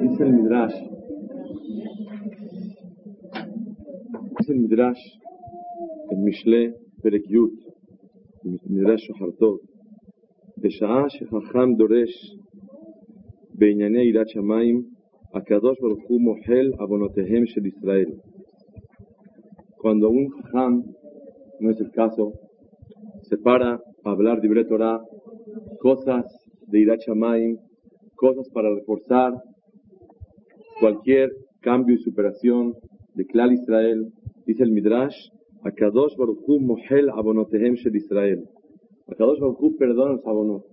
Dice el Midrash. Dice el Midrash, el Mishle Perek Yud, el Midrash Shohartot, בשעה שחכם דורש בענייני יראת שמיים, הקדוש ברוך הוא מוחל עוונותיהם של ישראל. Cuando un jajam, no es el caso, se para a hablar de Torah, cosas de Irat Shamaim, cosas para reforzar cualquier cambio y superación de Klal Israel, dice el Midrash, Akadosh Baruch Hu mohel abonotehem shel Israel. Akadosh Baruj perdona los abonos.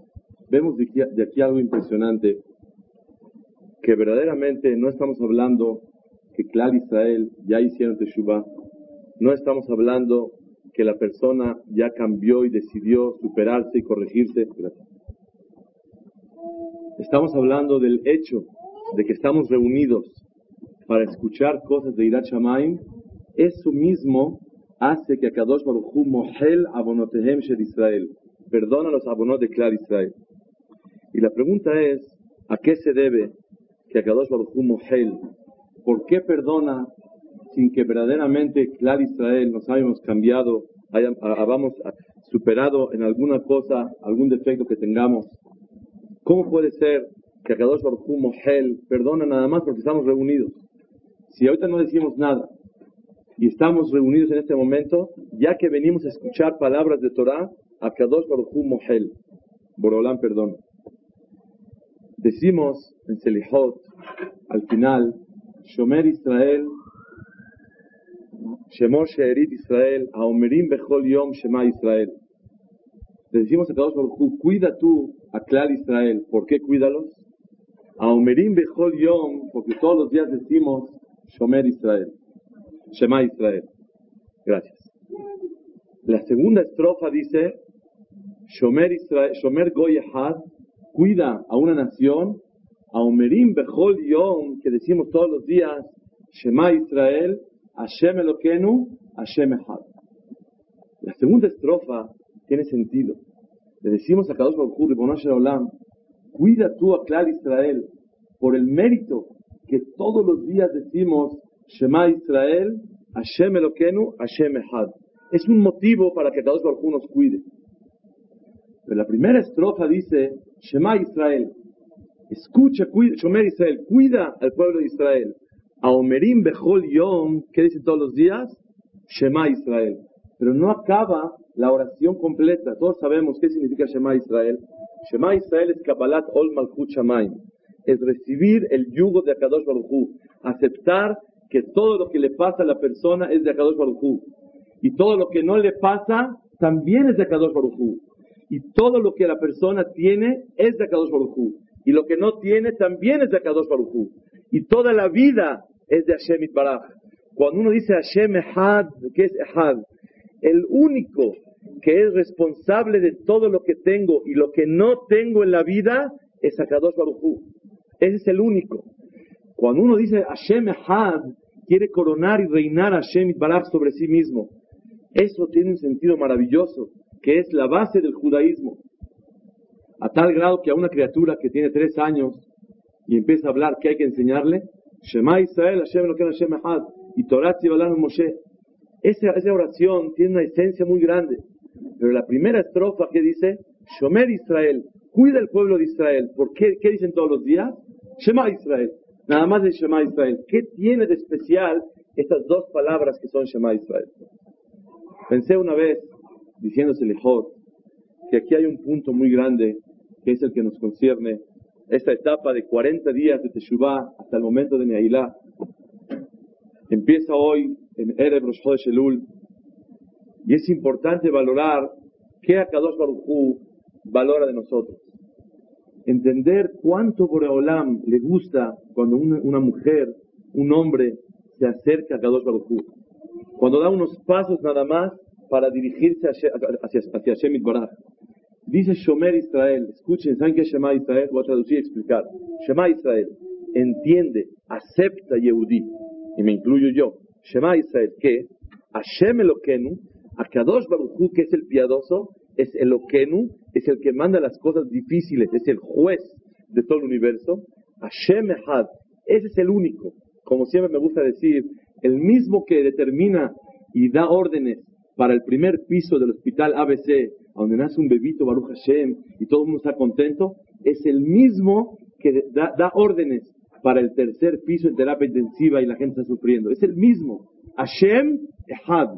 Vemos de aquí, de aquí algo impresionante, que verdaderamente no estamos hablando que Klal Israel ya hicieron Teshuvah, no estamos hablando que la persona ya cambió y decidió superarse y corregirse. Estamos hablando del hecho de que estamos reunidos para escuchar cosas de Irat Shamaim. Eso mismo hace que Akadosh Baruch Hu mohel abonotehem shel Israel. Perdona los abonos de Clar Israel. Y la pregunta es, ¿a qué se debe que Akadosh Baruch Hu mohel? ¿Por qué perdona sin que verdaderamente Clar Israel nos hayamos cambiado, hayamos superado en alguna cosa, algún defecto que tengamos? ¿Cómo puede ser que Akadosh mohel perdona nada más porque estamos reunidos? Si ahorita no decimos nada, y estamos reunidos en este momento, ya que venimos a escuchar palabras de Torah, Akadosh Baruch Hu Mohel, Borolán perdón. Decimos en Selihot, al final, Shomer Israel, Shemor Sheerit Israel, Aomerim Bechol Yom Shema Israel. Le decimos a Akadosh Baruch Hu, cuida tú a Klal Israel. ¿Por qué cuídalos? Aomerim Bechol Yom, porque todos los días decimos Shomer Israel. Shema Israel. Gracias. La segunda estrofa dice, Shomer, Israel, Shomer Goy cuida a una nación, a Omerim Bechol Yom, que decimos todos los días, Shema Israel, Hashem Elokenu, Hashem Echad. La segunda estrofa tiene sentido. Le decimos a Kadosh Baruch Hu, Olam, cuida tú a Clar Israel por el mérito que todos los días decimos Shema Israel, Hashem Elokenu, Hashem Echad. Es un motivo para que Kadosh Baruch nos cuide. Pero la primera estrofa dice, Shema Israel, escucha, cuida, Shomer Israel, cuida al pueblo de Israel. A Omerim Bechol Yom, ¿qué dice todos los días? Shema Israel. Pero no acaba la oración completa. Todos sabemos qué significa Shema Israel. Shema Israel es Kabbalat Ol Malchut Shamayim. Es recibir el yugo de Akadosh Baruch Aceptar que todo lo que le pasa a la persona es de Akadosh Baruj Y todo lo que no le pasa también es de Akadosh Baruj Y todo lo que la persona tiene es de Akadosh Baruj Y lo que no tiene también es de Akadosh Baruj Y toda la vida es de Hashem Itbaraj. Cuando uno dice Hashem Ehad, ¿qué es Ehad? El único que es responsable de todo lo que tengo y lo que no tengo en la vida es Akadosh Baruj Ese es el único. Cuando uno dice Hashem Ehad, quiere coronar y reinar a Hashem Baraj sobre sí mismo. Eso tiene un sentido maravilloso, que es la base del judaísmo. A tal grado que a una criatura que tiene tres años y empieza a hablar, ¿qué hay que enseñarle? Shema Israel, Hashem lo que Hashem Ehad, y Torah Moshe. Esa, esa oración tiene una esencia muy grande. Pero la primera estrofa que dice, Shomer Israel, cuida el pueblo de Israel. ¿Por qué? ¿Qué dicen todos los días? Shema Israel. Nada más de Shema Israel. ¿Qué tiene de especial estas dos palabras que son Shema Israel? Pensé una vez, diciéndose mejor, que aquí hay un punto muy grande que es el que nos concierne esta etapa de 40 días de Teshuvah hasta el momento de Neilá. Empieza hoy en Erev Rosh Elul y es importante valorar qué Akadosh Baruj Hu valora de nosotros. entender cuánto Boreolam le gusta cuando una, una mujer, un hombre, se acerca a Kadosh Baruj Hu. Cuando da unos pasos nada más para dirigirse hacia, hacia, hacia. Dice Shomer Israel, escuchen, ¿saben qué es Shema Israel? Voy a traducir y explicar. Shema Israel entiende, acepta Yehudi, y me incluyo yo. Shema Israel, que Hashem Elokenu, Akadosh Baruch Hu, que es el piadoso, es Elokenu, es el que manda las cosas difíciles, es el juez de todo el universo. Hashem Ehad, ese es el único. Como siempre me gusta decir, el mismo que determina y da órdenes para el primer piso del hospital ABC, donde nace un bebito, Baruch Hashem, y todo el mundo está contento, es el mismo que da, da órdenes para el tercer piso en terapia intensiva y la gente está sufriendo. Es el mismo. Hashem Ehad.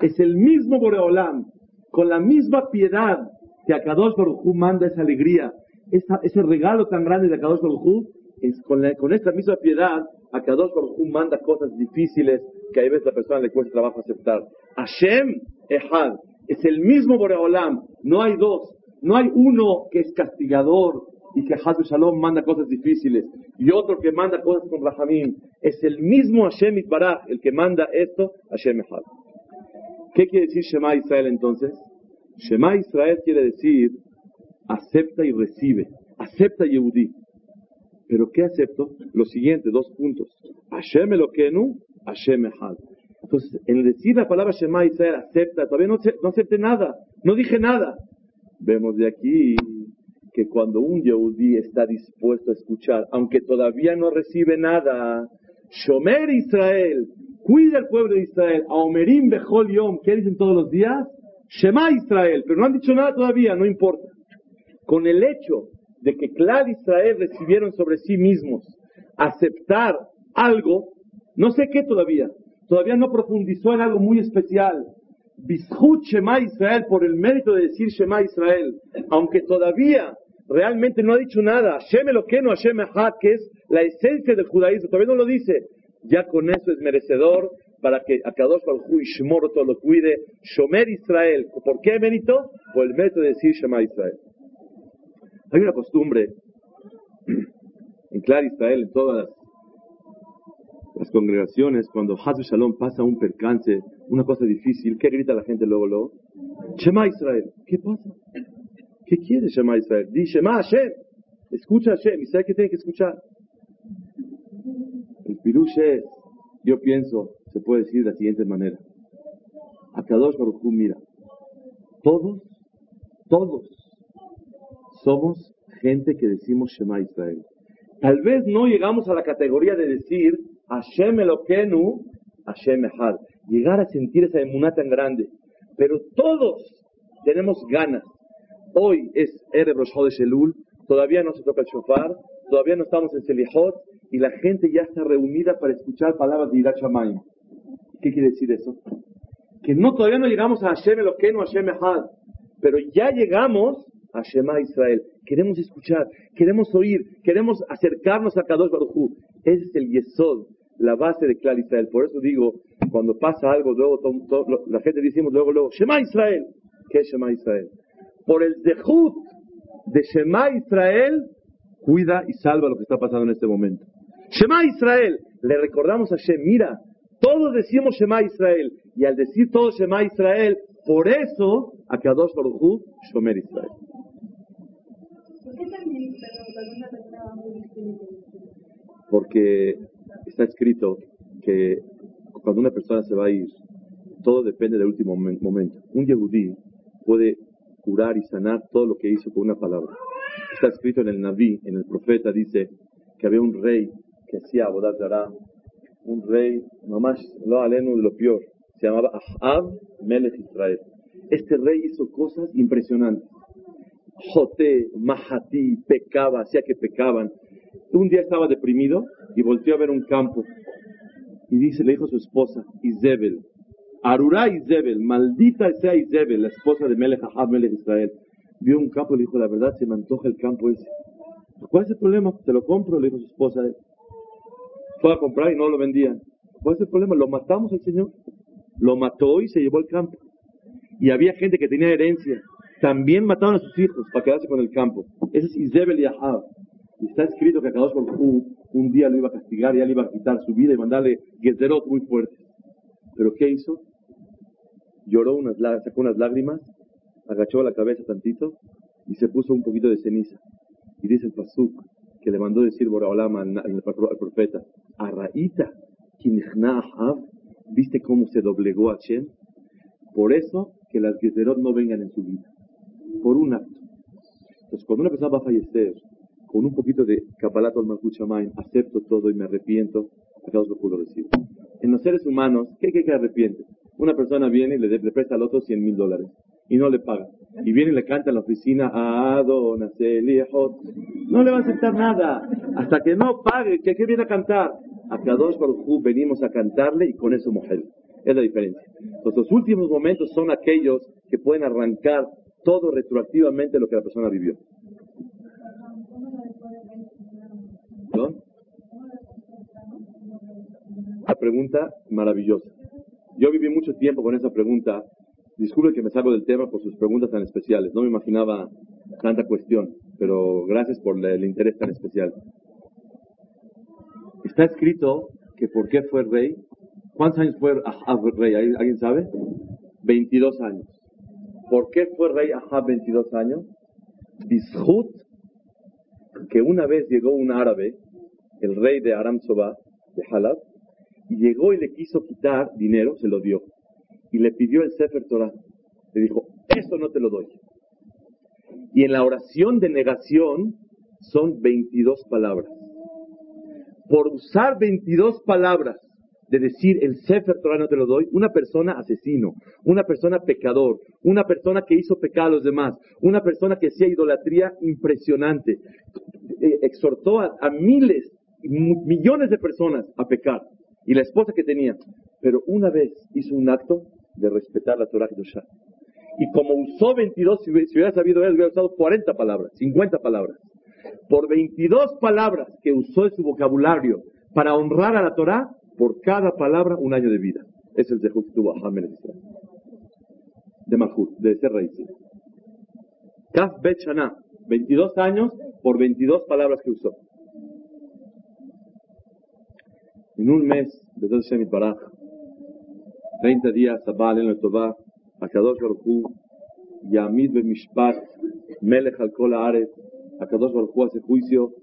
Es el mismo Boreolam. Con la misma piedad que Akadosh Baruj Hu manda esa alegría, ese regalo tan grande de Akadosh Baruj Hu, es con, con esta misma piedad, Akadosh Baruj Hu manda cosas difíciles que a veces la persona le cuesta trabajo aceptar. Hashem Ehad. Es el mismo Boreolam. No hay dos. No hay uno que es castigador y que Hazbe Shalom manda cosas difíciles y otro que manda cosas con Rahamim. Es el mismo Hashem Itbaraj el que manda esto, Hashem Ehad. ¿Qué quiere decir Shema Israel entonces? Shema Israel quiere decir acepta y recibe. Acepta Yehudi. ¿Pero qué acepto? Lo siguiente, dos puntos. Hashem Elokenu, Hashem Ehad. Entonces, en decir la palabra Shema Israel, acepta, todavía no, no acepte nada, no dije nada. Vemos de aquí que cuando un Yehudi está dispuesto a escuchar, aunque todavía no recibe nada, Shomer Israel, cuida al pueblo de Israel, Aomerim Bechol Yom, ¿qué dicen todos los días? Shema Israel, pero no han dicho nada todavía, no importa. Con el hecho de que Clar Israel recibieron sobre sí mismos aceptar algo, no sé qué todavía, todavía no profundizó en algo muy especial. Bishut Shema Israel, por el mérito de decir Shema Israel, aunque todavía realmente no ha dicho nada. Hashem Eloqueno, Hashem que es la esencia del judaísmo, todavía no lo dice. Ya con eso es merecedor para que Akadosh Baruj Hu todo lo cuide. Shomer Israel. ¿Por qué mérito? Por el mérito de decir Shema Israel. Hay una costumbre en Clar Israel, en todas las, congregaciones, cuando Hazbe Shalom pasa un percance, una cosa difícil, ¿qué grita la gente luego, luego? Shema Israel. ¿Qué pasa? ¿Qué quiere Shema Israel? Dice Shema Hashem. Escucha Hashem. ¿Y sabe qué tiene que escuchar? El pirush es, yo pienso, se puede decir de la siguiente manera. A Kadosh Baruch mira, todos, todos somos gente que decimos Shema Israel. Tal vez no llegamos a la categoría de decir Hashem Elokenu, Hashem Ehad. Llegar a sentir esa emuná tan grande. Pero todos tenemos ganas Hoy es Erev Rosh de Shelul, todavía no se toca el shofar, todavía no estamos en Selihot, y la gente ya está reunida para escuchar palabras de Irat ¿Qué quiere decir eso? Que no, todavía no llegamos a Hashem Eloqueno, Hashem Ehad, pero ya llegamos a Shema Israel. Queremos escuchar, queremos oír, queremos acercarnos a Kadosh Baruj Ese es el Yesod, la base de Clar Israel. Por eso digo, cuando pasa algo, luego la gente decimos luego, luego, Shema Israel. ¿Qué es Shema Israel? por el dejud de Shema Israel, cuida y salva lo que está pasando en este momento. Shema Israel, le recordamos a Shem, mira, todos decimos Shema Israel, y al decir todos Shema Israel, por eso, a Kadosh Baruj Shomer Israel. Porque está escrito que cuando una persona se va a ir, todo depende del último momento. Un Yehudí puede curar y sanar todo lo que hizo con una palabra. Está escrito en el Naví, en el profeta, dice que había un rey que hacía Abodat un rey, nomás lo aleno de lo peor, se llamaba Ahab Melech Israel. Este rey hizo cosas impresionantes. Joté, Mahati, pecaba, hacía que pecaban. Un día estaba deprimido y volteó a ver un campo. Y dice, le dijo a su esposa, Izebel, Arura Izebel, maldita sea Izebel, la esposa de Melech Ahab, Melech Israel, vio un campo y le dijo, la verdad se me antoja el campo ese. ¿Cuál es el problema? Te lo compro, le dijo su esposa. Comprar y no lo vendían. ¿Cuál es el problema? Lo matamos al Señor. Lo mató y se llevó el campo. Y había gente que tenía herencia. también mataron a sus hijos para quedarse con el campo. Ese es Izebel y Ahab. Está escrito que Akadosh por un día lo iba a castigar, y le iba a quitar su vida y mandarle Gezerot muy fuerte. Pero ¿qué hizo? Lloró, unas, sacó unas lágrimas, agachó la cabeza tantito y se puso un poquito de ceniza. Y dice el Pasuk que le mandó decir Boraolama al, profeta, a Raíta, ¿viste cómo se doblegó a Shem? Por eso que las Gezerot no vengan en su vida. Por un acto. Entonces, cuando una persona va a fallecer, con un poquito de Kabbalat al Malkuchamayim, acepto todo y me arrepiento, acá os lo recibo. En los seres humanos, ¿qué hay que arrepiente? Una persona viene y le, le presta al otro 100 mil dólares y no le paga. Y viene y le canta en la oficina, no le va a aceptar nada. Hasta que no pague, ¿qué, qué viene a cantar? A Kadosh Baruj venimos a cantarle y con eso mujer. Es la diferencia. los últimos momentos son aquellos que pueden arrancar todo retroactivamente lo que la persona vivió. La pregunta maravillosa. Yo viví mucho tiempo con esa pregunta. Disculpe que me salgo del tema por sus preguntas tan especiales. No me imaginaba tanta cuestión, pero gracias por el interés tan especial. Está escrito que por qué fue rey. ¿Cuántos años fue Ahab rey? ¿Alguien sabe? 22 años. ¿Por qué fue rey Ahab 22 años? Bishut, que una vez llegó un árabe, el rey de Aram Soba, de Halab, y llegó y le quiso quitar dinero, se lo dio. Y le pidió el Sefer Torah. Le dijo, eso no te lo doy. Y en la oración de negación son 22 palabras. Por usar 22 palabras de decir el Sefer Torah no te lo doy, una persona asesino, una persona pecador, una persona que hizo pecado a los demás, una persona que hacía idolatría impresionante, eh, exhortó a, a miles, millones de personas a pecar y la esposa que tenía. Pero una vez hizo un acto de respetar la Torah Kedoshá. Y como usó 22, si hubiera sabido él, hubiera usado 40 palabras, 50 palabras. Por 22 palabras que usó en su vocabulario para honrar a la Torah, por cada palabra un año de vida. Es el Zehut. De Mahut, de ser raíz. Kaf Bet 22 años por 22 palabras que usó. En un mes, de Shemit Baraj, 30 días, Abba en Tová, Akadosh Baruchu, Yamid Mishpat, Melech al Kol Aret, Akadosh Baruchu hace juicio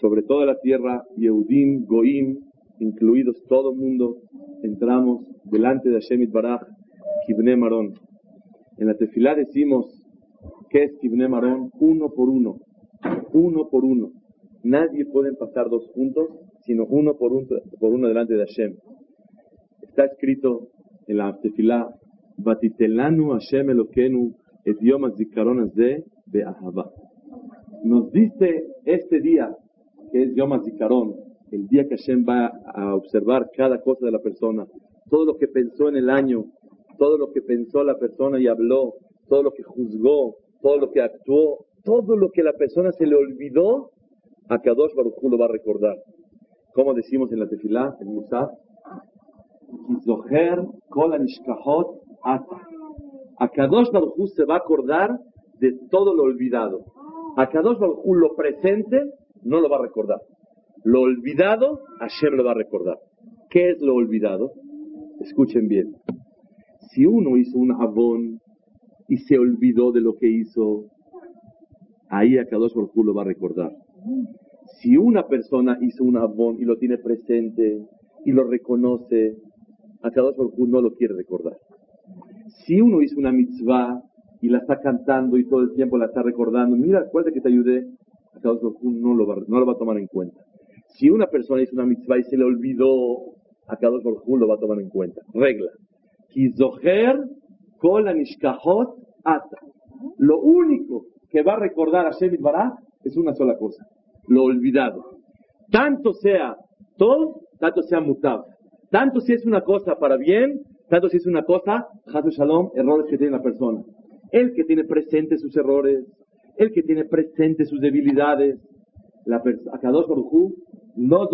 sobre toda la tierra, Yehudim, Goim, incluidos todo el mundo, entramos delante de Shemit Baraj, Kibne Marón. En la tefilá decimos, ¿qué es Kibne Marón? Uno por uno, uno por uno. Nadie puede pasar dos juntos sino uno por uno, por uno delante de Hashem. Está escrito en la tefilá, Batitelanu Hashem Elokenu de. Nos dice este día, que es Yom HaZikaron, el día que Hashem va a observar cada cosa de la persona, todo lo que pensó en el año, todo lo que pensó la persona y habló, todo lo que juzgó, todo lo que actuó, todo lo que la persona se le olvidó, a Kadosh Baruch Hu lo va a recordar como decimos en la tefilá, en Musaf, Anishkahot ata. Akadosh Baruj se va a acordar de todo lo olvidado. Akadosh Baruj lo presente no lo va a recordar. Lo olvidado, Hashem lo va a recordar. ¿Qué es lo olvidado? Escuchen bien. Si uno hizo un abón y se olvidó de lo que hizo, ahí Akadosh Baruj lo va a recordar. Si una persona hizo un abón y lo tiene presente y lo reconoce, a cada no lo quiere recordar. Si uno hizo una mitzvah y la está cantando y todo el tiempo la está recordando, mira, acuérdate que te ayudé, a cada no lo, va, no lo va a tomar en cuenta. Si una persona hizo una mitzvah y se le olvidó, a cada lo va a tomar en cuenta. Regla. Kizoher kol ata. Lo único que va a recordar a Shemit Bará es una sola cosa lo olvidado. Tanto sea todo, tanto sea mutab. Tanto si es una cosa para bien, tanto si es una cosa, Hazu Shalom, errores que tiene la persona. El que tiene presente sus errores, el que tiene presente sus debilidades, la Akadosh Baruchu no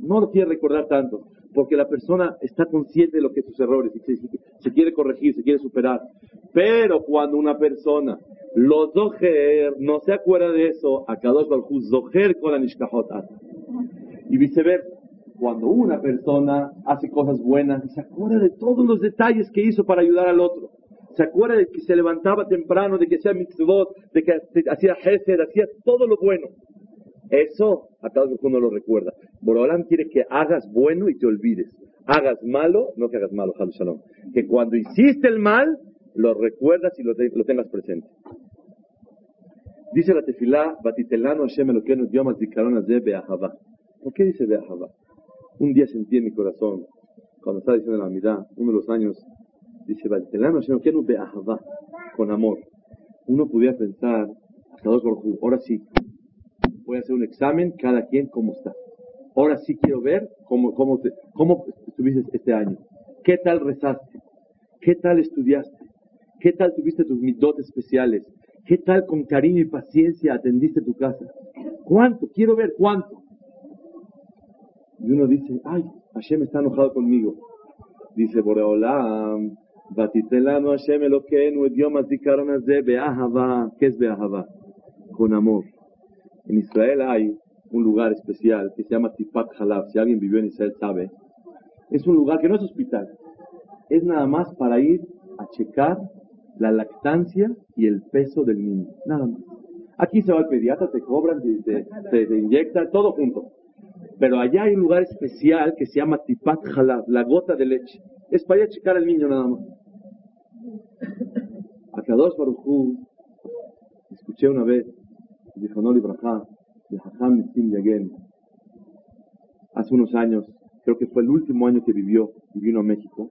no lo quiere recordar tanto. porque la persona está consciente de lo que sus errores y se, se quiere corregir, se quiere superar. Pero cuando una persona lo dojer, no se acuerda de eso, a Kadosh Baruj dojer con la nishkahot Y viceversa, cuando una persona hace cosas buenas, se acuerda de todos los detalles que hizo para ayudar al otro. Se acuerda de que se levantaba temprano, de que hacía mitzvot, de que hacía hesed, hacía todo lo bueno. Eso a cada uno lo recuerda. Borolam quiere que hagas bueno y te olvides. Hagas malo, no que hagas malo. Que cuando hiciste el mal, lo recuerdas y lo, tengas presente. Dice la tefilá, Batitelano Hashem Eloquenu Diomas Dikaron de Beahava. ¿Por qué dice Beahava? Un día sentí en mi corazón, cuando estaba diciendo la mitad, uno de los años, dice con amor. Uno pudiera pensar, ahora sí, voy a hacer un examen, cada quien cómo está. Ahora sí quiero ver cómo, cómo, cómo estuviste este año. ¿Qué tal rezaste? ¿Qué tal estudiaste? ¿Qué tal tuviste tus dotes especiales? ¿Qué tal con cariño y paciencia atendiste tu casa? ¿Cuánto? Quiero ver cuánto. Y uno dice, ay, Hashem está enojado conmigo. Dice Boreolam, Batitelano Hashem Elokeinu, idiomas dikaronas de Beahava. ¿Qué es Beahava? Con amor. En Israel hay un lugar especial que se llama Tipat Halab. Si alguien vivió en Israel sabe. Es un lugar que no es hospital. Es nada más para ir a checar la lactancia y el peso del niño. Nada más. Aquí se va al pediatra, te cobran, te, te, inyecta, todo junto. Pero allá hay un lugar especial que se llama Tipat Halab, la gota de leche. Es para ir a checar al niño nada más. A Kadosh Baruchu, escuché una vez, dijo no Libraja, de Hajam Yagen, hace unos años, creo que fue el último año que vivió y vino a México,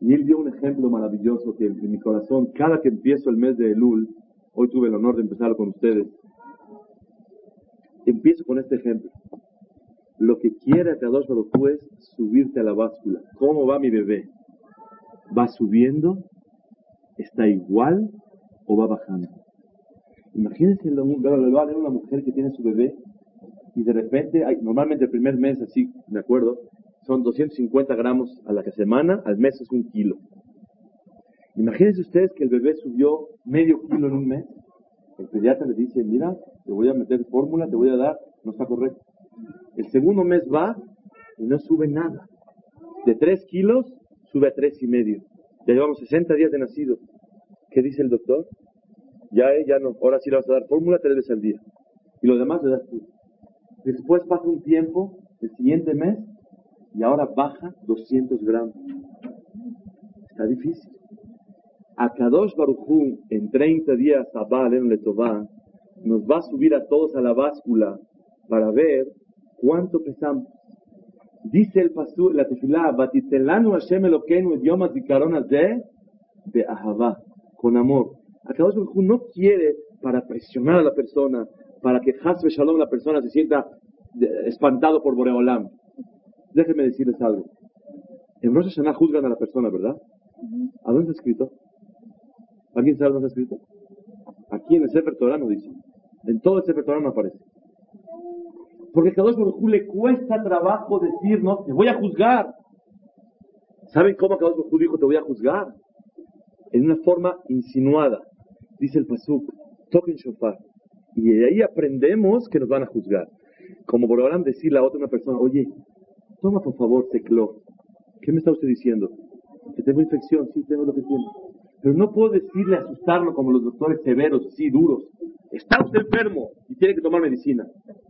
y él dio un ejemplo maravilloso que en mi corazón, cada que empiezo el mes de Elul, hoy tuve el honor de empezarlo con ustedes, empiezo con este ejemplo. Lo que quiere Kadosh Baruj es subirte a la báscula. ¿Cómo va mi bebé? ¿Va subiendo? ¿Está igual o va bajando? Imagínense lo, va a una mujer que tiene su bebé y de repente, normalmente el primer mes, así, de acuerdo, son 250 gramos a la semana, al mes es un kilo. Imagínense ustedes que el bebé subió medio kilo en un mes. El pediatra le dice, mira, te voy a meter fórmula, te voy a dar, no está correcto. El segundo mes va y no sube nada. De 3 kilos sube a tres y medio. Ya llevamos 60 días de nacido. ¿Qué dice el doctor? Ya, ya no, ahora sí le vas a dar fórmula tres veces al día. Y lo demás le das tú. Después pasa un tiempo, el siguiente mes, y ahora baja 200 gramos. Está difícil. A Kadosh Baruchú, en 30 días, a Baal en Letová, nos va a subir a todos a la báscula para ver cuánto pesamos. Dice el pasú, la tefilá, Batitelanu Hashem Elokeinu caronas de, de Ahavá, con amor. A Kadosh Baruchú no quiere para presionar a la persona, para que Hasbe Shalom la persona se sienta espantado por Boreolam. Déjenme decirles algo. En Rosh Hashanah juzgan a la persona, ¿verdad? ¿A dónde está escrito? ¿Alguien sabe dónde está escrito? Aquí en el Sefer Torah no dice. En todo el Sefer Torah no aparece. Porque a Kadosh Baruj le cuesta trabajo decirnos, te voy a juzgar. ¿Saben cómo Kadosh Baruj dijo, te voy a juzgar? En una forma insinuada. Dice el Pasuk, toquen shofar. Y de ahí aprendemos que nos van a juzgar. Como por decirle a otra persona, oye, Toma por favor tecló. ¿Qué me está usted diciendo? Que tengo infección, sí, tengo lo que tiene. Pero no puedo decirle asustarlo como los doctores severos, así duros. Está usted enfermo y tiene que tomar medicina.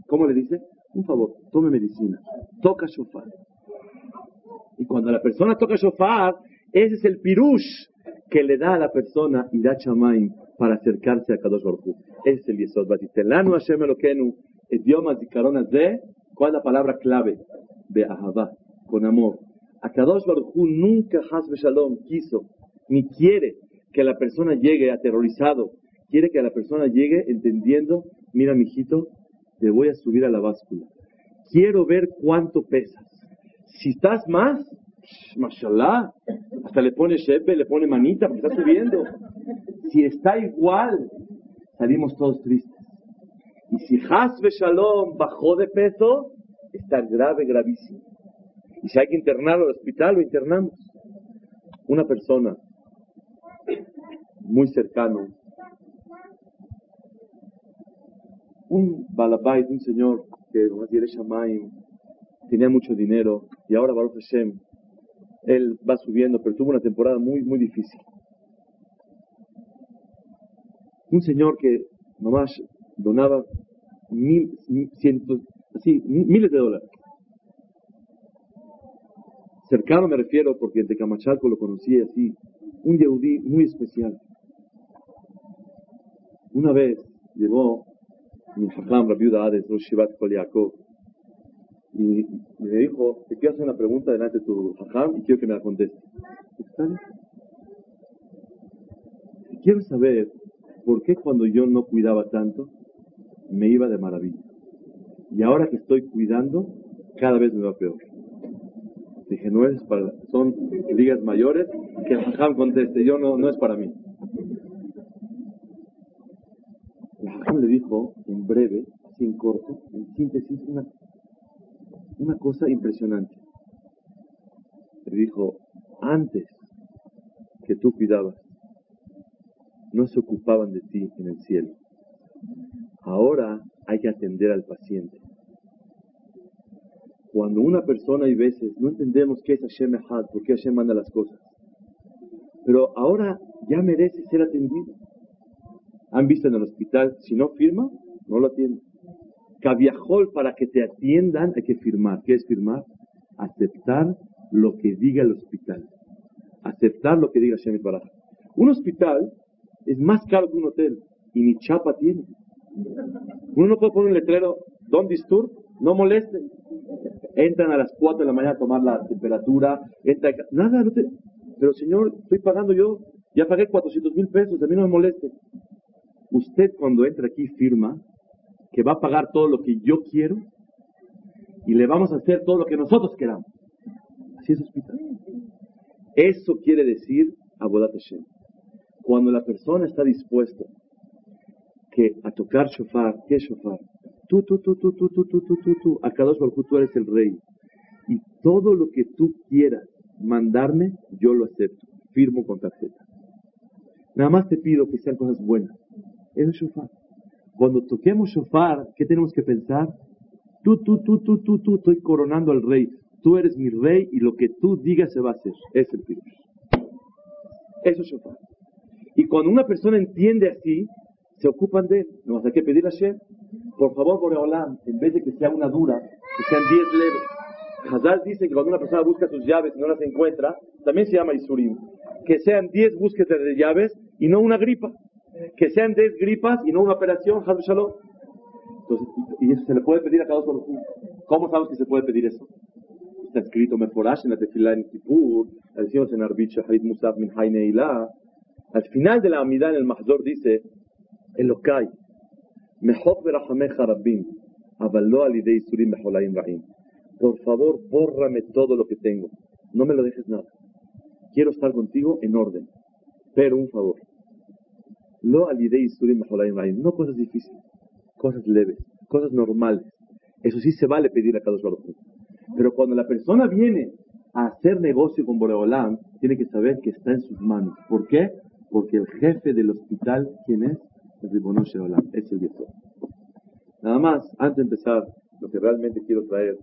¿Cómo le dice? Un favor, tome medicina. Toca shofar. Y cuando la persona toca shofar, ese es el pirush que le da a la persona Ira Chamaim para acercarse a Kadosh Baruch Ese es el Yesod. Batitelanu Hashem Elokenu, idiomas y caronas de, ¿cuál es la palabra clave? de Ahabá, con amor. Akadosh Baruj nunca Hasbe Shalom quiso, ni quiere que la persona llegue aterrorizado, quiere que la persona llegue entendiendo, mira mijito, te voy a subir a la báscula. Quiero ver cuánto pesas. Si estás más, mashallah, hasta le pone shepe, le pone manita porque está subiendo. Si está igual, salimos todos tristes. Y si Hasbe Shalom bajó de peso, está grave, gravísimo. Y si hay que internarlo al hospital, lo internamos. Una persona muy cercano, un balabait, un señor que tenía mucho dinero y ahora Baruch Hashem, él va subiendo, pero tuvo una temporada muy, muy difícil. Un señor que nomás donaba mil, cientos, así, miles de dólares. Cercano me refiero porque en Tecamachalco lo conocí así, un yehudí muy especial. Una vez llegó mi jajam, la viuda de Shivat y me dijo, te quiero hacer una pregunta delante de tu jajam y quiero que me la conteste. Quiero saber por qué cuando yo no cuidaba tanto, me iba de maravilla. Y ahora que estoy cuidando, cada vez me va peor. Dije, no es para, son ligas mayores, que el jajam conteste, yo no, no es para mí. Le dijo, en breve, sin corto, en síntesis, una, una cosa impresionante. Le dijo, antes que tú cuidabas, no se ocupaban de ti en el cielo. Ahora hay que atender al paciente. Cuando una persona hay veces no entendemos qué es Hashem Echad, por qué Hashem manda las cosas. Pero ahora ya merece ser atendido. Han visto en el hospital, si no firma, no lo atienden. Caviajol, para que te atiendan hay que firmar. ¿Qué es firmar? Aceptar lo que diga el hospital. Aceptar lo que diga Hashem Baraj. Un hospital es más caro que un hotel y ni chapa tiene. Uno no puede poner un letrero, don't disturb, no moleste. Entran a las 4 de la mañana a tomar la temperatura, entra, nada, no te, pero señor, estoy pagando yo, ya pagué 400 mil pesos, a mí no me moleste. Usted cuando entra aquí firma que va a pagar todo lo que yo quiero y le vamos a hacer todo lo que nosotros queramos. Así es hospital. Eso quiere decir Abodat Hashem. Cuando la persona está dispuesta que a tocar shofar, ¿qué shofar? Tú, tú, tú, tú, tú, tú, tú, tú, tú, tú, a cada tú eres el rey. Y todo lo que tú quieras mandarme, yo lo acepto. Firmo con tarjeta. Nada más te pido que sean cosas buenas. Es el shofar. Cuando toquemos shofar, ¿qué tenemos que pensar? Tú, tú, tú, tú, tú, tú, estoy coronando al rey. Tú eres mi rey y lo que tú digas se va a hacer. Es el pirush. Eso es shofar. Y cuando una persona entiende así, se ocupan de él. No hay que pedir a Shem, por favor, Boreolam, en vez de que sea una dura, que sean 10 leves. Hazal dice que cuando una persona busca sus llaves y no las encuentra, también se llama Isurim. Que sean 10 búsquedas de llaves y no una gripa. Que sean 10 gripas y no una operación, Shalom. Entonces, y eso se le puede pedir a cada uno. ¿Cómo sabemos que se puede pedir eso? Está escrito Meforash en la Tefilá en Kippur, decimos en Arbich, Harid Musaf min Haineilah, al final de la Amidad en el Mahzor dice, Elokai, mejor verahameja rabbim, avaló alidei surim beholayim rahim. Por favor, bórrame todo lo que tengo. No me lo dejes nada. Quiero estar contigo en orden. Pero un favor. Lo alidei surim. No cosas difíciles, cosas leves, cosas normales. Eso sí se vale pedir a cada uno. Pero cuando la persona viene a hacer negocio con Boreolam, tiene que saber que está en sus manos. ¿Por qué? Porque el jefe del hospital, ¿quién es? El Sheolam, es el Yesod. Nada más, antes de empezar, lo que realmente quiero traer,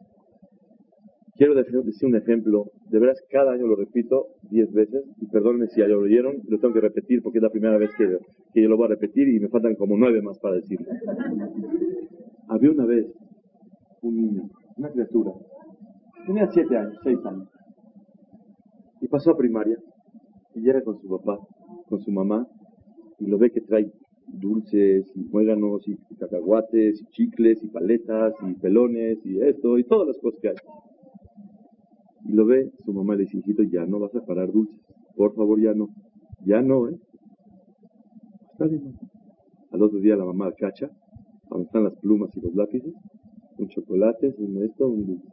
quiero decir un ejemplo, de veras cada año lo repito diez veces, y perdónenme si ya lo oyeron, lo tengo que repetir porque es la primera vez que, que yo lo voy a repetir y me faltan como nueve más para decirlo. Había una vez un niño, una criatura, tenía siete años, seis años, y pasó a primaria, y llega con su papá, con su mamá y lo ve que trae dulces y muéganos y, cacahuates y chicles y paletas y pelones y esto y todas las cosas que hay. Y lo ve, su mamá le dice, hijito, ya no vas a parar dulces. Por favor, ya no. Ya no, ¿eh? Está bien. Al otro día la mamá cacha, donde están las plumas y los lápices, un chocolate, un esto, un dulce.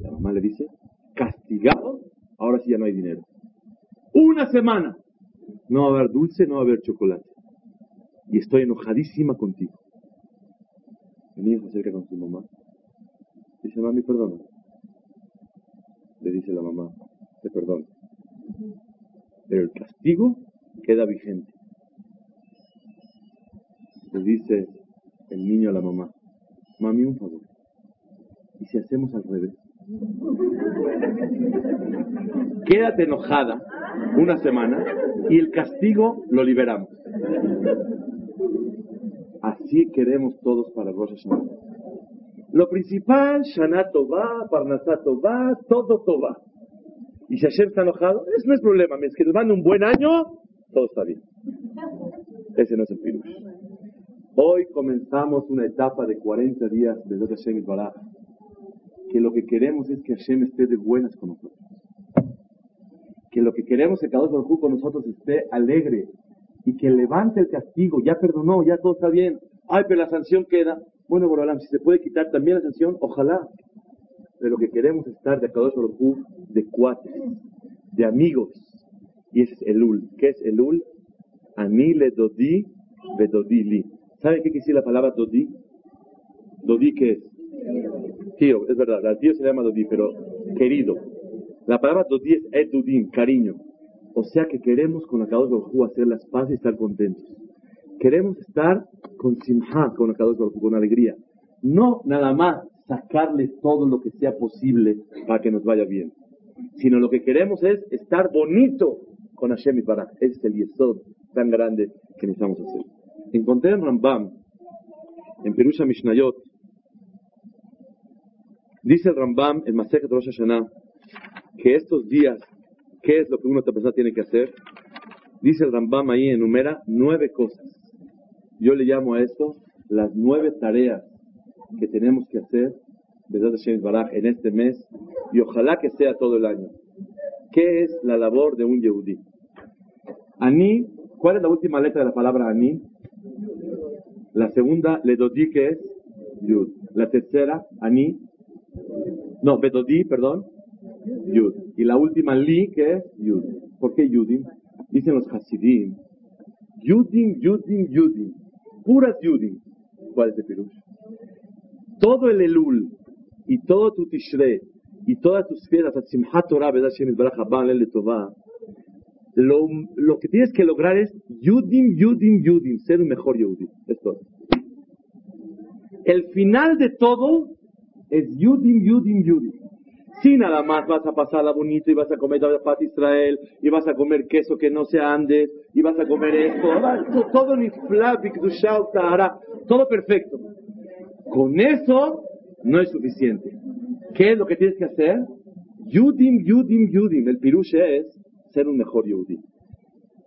La mamá le dice, castigado, ahora sí ya no hay dinero. Una semana. No va a haber dulce, no va a haber chocolate. Y estoy enojadísima contigo. Mi hijo acerca con su mamá. Dice, mami, perdona. dice la mamá, te perdono. Pero el castigo queda vigente. Le dice el niño a la mamá, mami, un favor. ¿Y si hacemos al revés? Quédate enojada una semana y el castigo lo liberamos. Así queremos todos para Rosh Hashanah. Lo principal, Shana Tová, Parnasá Tová, todo Tová. Y si Hashem está enojado, eso no es problema. Es que nos mande un buen año, todo está bien. Ese no es el pirush. Hoy comenzamos una etapa de 40 días de Dios Hashem y Baraj. Que lo que queremos es que Hashem esté de buenas con nosotros. Que lo que queremos es que cada uno con nosotros esté alegre, y que levante el castigo, ya perdonó, ya todo está bien. Ay, pero la sanción queda. Bueno, Borolam, si se puede quitar también la sanción, ojalá. Pero lo que queremos es estar de Akadosh de cuates, de amigos. Y ese es Elul. ¿Qué es Elul? Ani le dodi, dodi li. ¿Sabe qué quiere decir la palabra dodi? Dodi, ¿qué es? Tío, es verdad, al tío se llama dodi, pero querido. La palabra dodi es edudim, cariño. O sea que queremos con Akadosh Baruj hacer las paz y estar contentos. Queremos estar con simha, con con alegría. No nada más sacarle todo lo que sea posible para que nos vaya bien. Sino lo que queremos es estar bonito con Hashem y para. Ese es el yesod tan grande que necesitamos hacer. Encontré en Rambam, en Perusha Mishnayot, dice el Rambam, en Masechet Rosh Hashanah, que estos días ¿Qué es lo que una persona tiene que hacer? Dice el Rambam ahí, enumera nueve cosas. Yo le llamo a esto las nueve tareas que tenemos que hacer en este mes y ojalá que sea todo el año. ¿Qué es la labor de un Yehudi? Ani, ¿cuál es la última letra de la palabra Ani? La segunda, Ledodi, ¿qué es? Yud. La tercera, Ani. No, Bedodi, perdón. Yud. Y la última li, que es Yud. ¿Por qué Yudim? Dicen los Hasidim. Yudim, Yudim, Yudim. Puras Yudim. ¿Cuál es el pirush? Todo el Elul y todo tu Tishrei y todas tus fiestas, lo, lo que tienes que lograr es Yudim, Yudim, Yudim, ser un mejor Yudim. Es todo. El final de todo es Yudim, Yudim, Yudim. Si nada más vas a pasarla bonito y vas a comer paz Israel y vas a comer queso que no se ande y vas a comer esto, todo todo perfecto. Con eso no es suficiente. ¿Qué es lo que tienes que hacer? Yudim, Yudim, Yudim. El piruche es ser un mejor Yudim.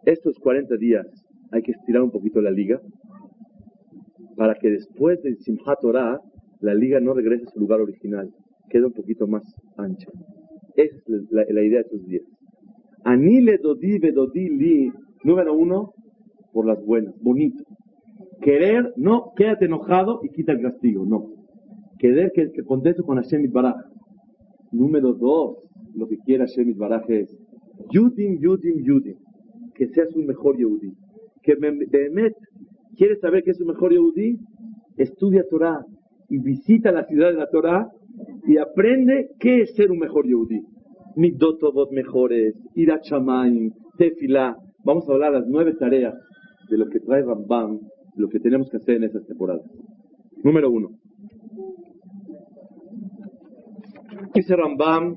Estos 40 días hay que estirar un poquito la liga para que después del Simchat Torah la liga no regrese a su lugar original queda un poquito más ancha. Es la, idea de estos días. Anile dodi dodi li, número uno, por las buenas, bonito. Querer, no, quédate enojado y quita el castigo, no. Querer que, que conteste con Hashem Baraj. Número dos, lo que quiere Hashem Baraj es Yudim, Yudim, Yudim. Que seas un mejor Yehudi. Que Behemet, ¿quieres saber qué es un mejor Yehudi? Estudia Torah y visita la ciudad de la Torah y aprende qué es ser un mejor Yehudi. Midotobot mejores, Irachamay, Tefilá. Vamos a hablar las nueve tareas de lo que trae Rambam, lo que tenemos que hacer en esa temporada. Número uno. Dice Rambam,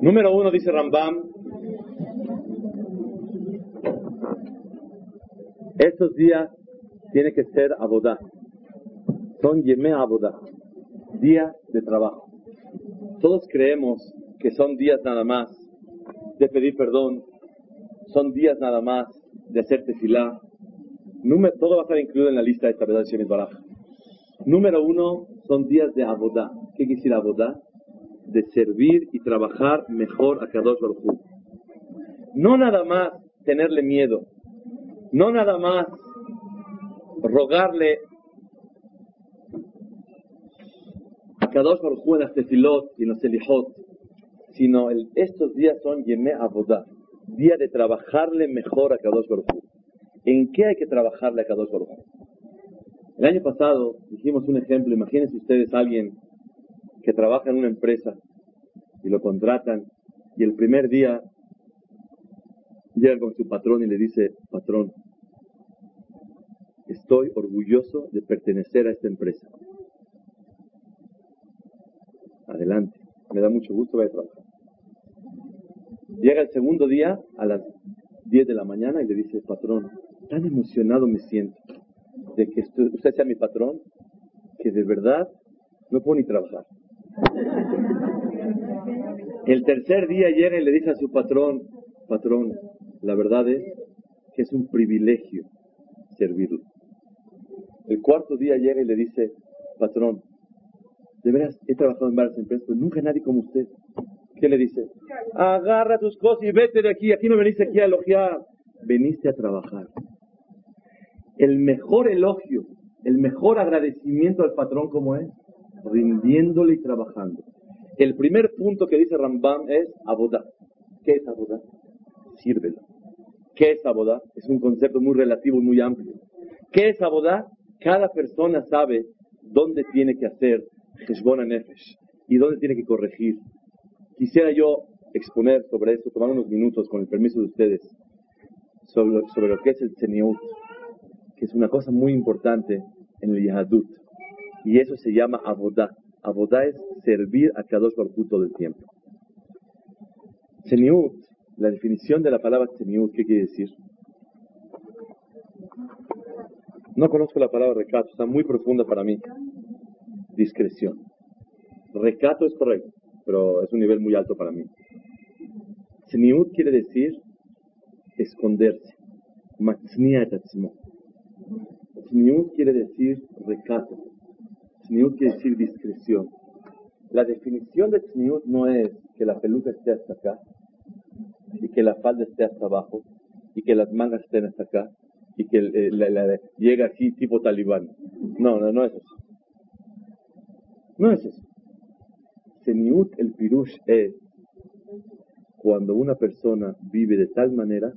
Número uno, dice Rambam, estos días tiene que ser abodá. Son yeme abodá, días de trabajo. Todos creemos que son días nada más de pedir perdón, son días nada más de hacer tefilá, todo va a estar incluido en la lista de verdad de Baraj. Número uno son días de abodá. ¿Qué quiere decir abodá? De servir y trabajar mejor a Kadosh Baruj No nada más tenerle miedo. No nada más rogarle Kadosh Baruj en las tefilot y en los selijot, sino estos días son Yemé Abodah, día de trabajarle mejor a Kadosh Baruj. ¿En qué hay que trabajarle a Kadosh Baruj? El año pasado dijimos un ejemplo, imagínense ustedes a alguien que trabaja en una empresa y lo contratan y el primer día llega con su patrón y le dice, patrón, estoy orgulloso de pertenecer a esta empresa. Adelante, me da mucho gusto ver trabajar. Llega el segundo día a las 10 de la mañana y le dice, patrón, tan emocionado me siento de que usted sea mi patrón, que de verdad no puedo ni trabajar. El tercer día llega y le dice a su patrón, patrón, la verdad es que es un privilegio servirlo. El cuarto día llega y le dice, patrón, de veras he trabajado en varias empresas, pero nunca nadie como usted. ¿Qué le dice? Agarra tus cosas y vete de aquí, aquí no veniste aquí a elogiar, veniste a trabajar. El mejor elogio, el mejor agradecimiento al patrón como es, rindiéndole y trabajando. El primer punto que dice Rambam es abodá. ¿Qué es abodá? Sírvelo. ¿Qué es abodá? Es un concepto muy relativo y muy amplio. ¿Qué es abodá? Cada persona sabe dónde tiene que hacer Heshbon Nefesh y dónde tiene que corregir. Quisiera yo exponer sobre esto, tomar unos minutos con el permiso de ustedes, sobre, sobre lo que es el Tzeniut, que es una cosa muy importante en el Yahadut, y eso se llama Abodá. Abodá es servir a Kadosh Baruj todo el tiempo. Tzeniut, la definición de la palabra Tzeniut, ¿qué quiere decir? No conozco la palabra recato, está muy profunda para mí. Discreción. Recato es correcto, pero es un nivel muy alto para mí. Tzniut quiere decir esconderse. Matzniat atzmo. Tzniut quiere decir recato. Tzniut quiere decir discreción. La definición de tzniut no es que la peluca esté hasta acá y que la falda esté hasta abajo y que las mangas estén hasta acá y que eh, la- llega así tipo talibán. No, no, no es eso. No es eso. Seniut el pirush es cuando una persona vive de tal manera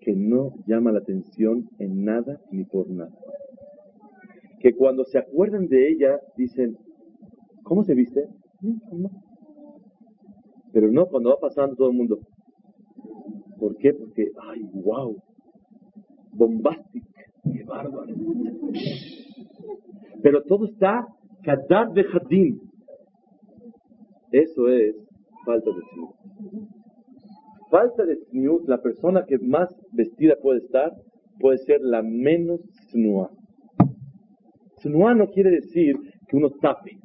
que no llama la atención en nada ni por nada. Que cuando se acuerdan de ella dicen, ¿cómo se viste? Pero no cuando va pasando todo el mundo. ¿Por qué? Porque, ay, wow, bombastic, qué bárbaro. Pero todo está kadad de jardín. Eso es falta de tzniut. Falta de tzniut, la persona que más vestida puede estar, puede ser la menos tznuá. Tznuá no quiere decir que uno tape,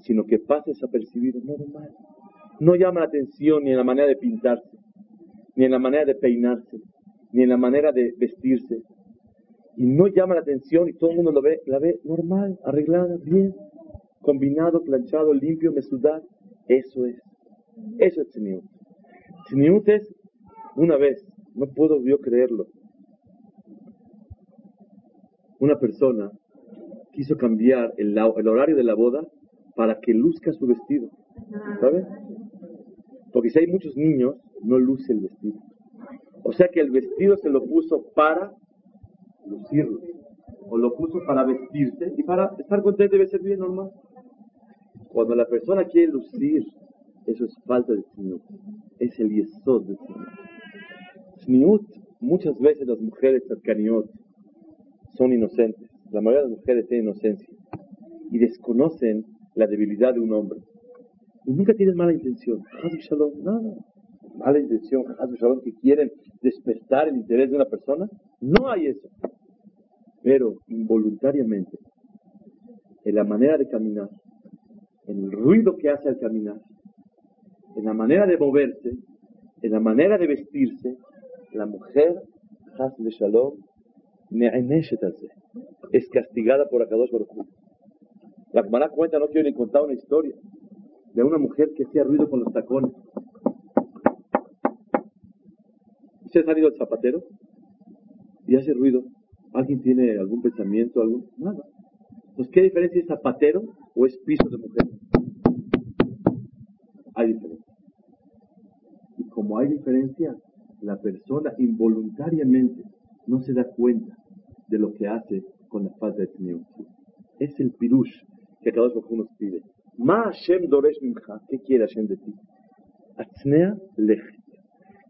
sino que pase desapercibido, normal. No llama la atención ni en la manera de pintarse, ni en la manera de peinarse, ni en la manera de vestirse. Y no llama la atención y todo el mundo lo ve, la ve normal, arreglada, bien, combinado, planchado, limpio, mesudar. Eso es. Eso es tzniut. Tzniut es, una vez, no puedo yo creerlo, una persona quiso cambiar el, el horario de la boda para que luzca su vestido. ¿Sabe? Porque si hay muchos niños, no luce el vestido. O sea que el vestido se lo puso para lucirlo. O lo puso para vestirse y para estar contento debe ser bien normal. Cuando la persona quiere lucir, eso es falta de tzniut. Es el yesod de tzniut. Tzniut, muchas veces las mujeres tzadkaniot son inocentes. La mayoría de las mujeres tienen inocencia y desconocen la debilidad de un hombre. Y nunca tienen mala intención. Shalom, nada. Mala intención, shalom, que quieren despertar el interés de una persona. No hay eso. Pero involuntariamente, en la manera de caminar, en el ruido que hace al caminar, en la manera de moverse, en la manera de vestirse, la mujer, haz shalom, al ze. es castigada por Akadosh Baruj. La Gemara cuenta, no quiero ni contar una historia, de una mujer que hacía ruido con los tacones. ¿Ustedes han ido al zapatero? Y hace ruido. ¿Alguien tiene algún pensamiento? algún Nada. Entonces, ¿qué diferencia es zapatero o es piso de mujer? Hay diferencia. Como hay diferencia, la persona involuntariamente no se da cuenta de lo que hace con la falta de Tzniut. Es el pirush que cada uno nos pide. Ma Hashem doresh mincha. ¿Qué quiere Hashem de ti? Atznea lechet.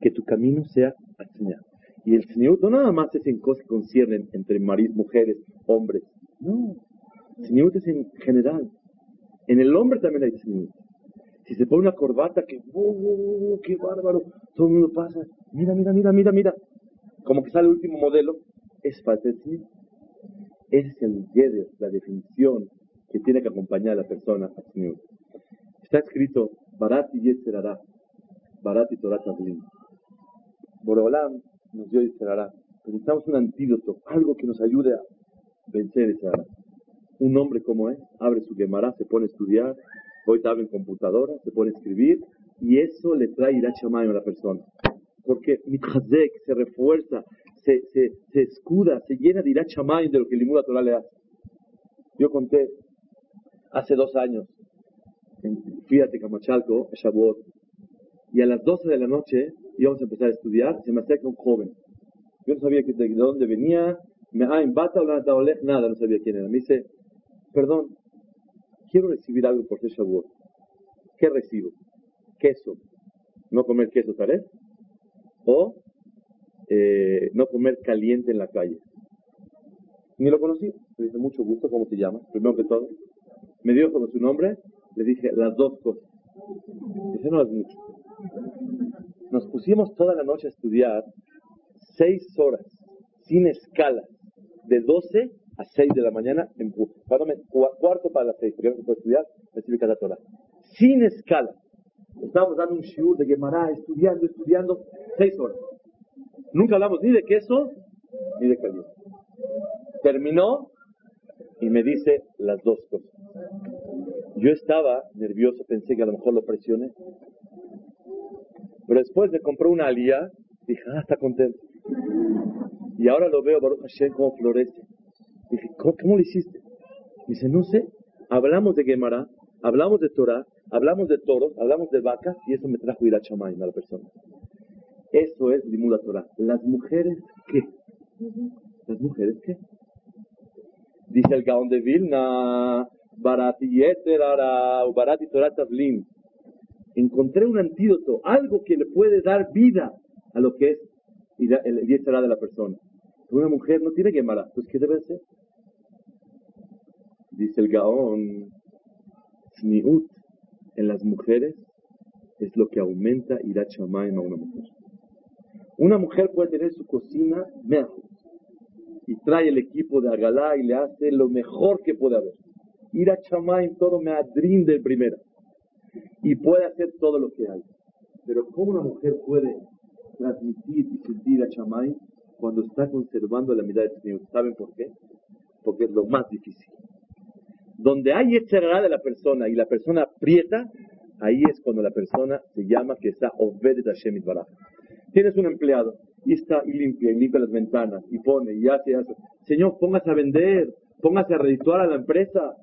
Que tu camino sea atznea. Y el Tzniut no nada más es en cosas que conciernen entre mujeres, hombres. No. Tzniut es en general. En el hombre también hay Tzniut. Si se pone una corbata, que, ¡oh, qué bárbaro! Todo el mundo pasa. Mira, mira, mira, mira, mira. Como que sale el último modelo. Es Tzniut. Ese es el yeder, la definición que tiene que acompañar a la persona a Tzniut. Está escrito, Barati Yetzerara, Barati Torah Tavlim. Borolam nos dio Yetzerara. Necesitamos un antídoto, algo que nos ayude a vencer Yetzerara. Un hombre como es, abre su Gemara, se pone a estudiar, hoy está en computadora, se a escribir, y eso le trae Irat a la persona. Porque Mitchazek se refuerza, se, se, se, escuda, se llena de Irat de lo que Limud Torah le hace. Yo conté hace dos años, fui a a Shavuot, y a las 12 de la noche íbamos a empezar a estudiar, se me acerca un joven. Yo no sabía de dónde venía, me, ah, en Bata nada, no sabía quién era. Me dice, perdón, quiero recibir algo por ser Shavuot. ¿Qué recibo? Queso. No comer queso, ¿sabes? O eh, no comer caliente en la calle. Ni lo conocí. Le dije, mucho gusto, ¿cómo te llamas? Primero que todo me dio como su nombre, le dije las dos cosas. Dice, no es mucho. Nos pusimos toda la noche a estudiar seis horas, sin escala, de 12 a 6 de la mañana, en cuarto para las seis, porque no se puede estudiar, recibir cada hora. Sin escala. Estábamos dando un shiur de Gemara, estudiando, estudiando, seis horas. Nunca hablamos ni de queso, ni de caliente. Terminó y me dice las dos cosas. Yo estaba nervioso, pensé que a lo mejor lo presioné. Pero después de comprar una alía, dije, ah, está contento. Y ahora lo veo, Baruch Hashem, cómo florece. Dije, ¿cómo, lo hiciste? Dice, no sé, hablamos de Gemara, hablamos de Torah, hablamos de toros, hablamos de vacas, y eso me trajo ir a a la persona. Eso es Limula Torah. Las mujeres, ¿qué? ¿Las mujeres qué? Dice el Gaón de Vilna, Barati Yeterara o Barati Torah. Encontré un antídoto, algo que le puede dar vida a lo que es el Yeterara de la persona. Una mujer no tiene Gemara, pues ¿qué debe ser? Dice el Gaón, Sniut en las mujeres es lo que aumenta Irat a una mujer. Una mujer puede tener su cocina mejor y trae el equipo de Agalá y le hace lo mejor que puede haber. Ir a Chamaim todo me de primera y puede hacer todo lo que hay. Pero ¿cómo una mujer puede transmitir y sentir a Chamaim cuando está conservando la mirada de Señor? ¿Saben por qué? Porque es lo más difícil. Donde hay echará de la persona y la persona aprieta, ahí es cuando la persona se llama que está Obed Hashem Baraj. Tienes un empleado y está y limpia y limpia las ventanas y pone y hace y hace. Señor, póngase a vender, póngase a redituar a la empresa.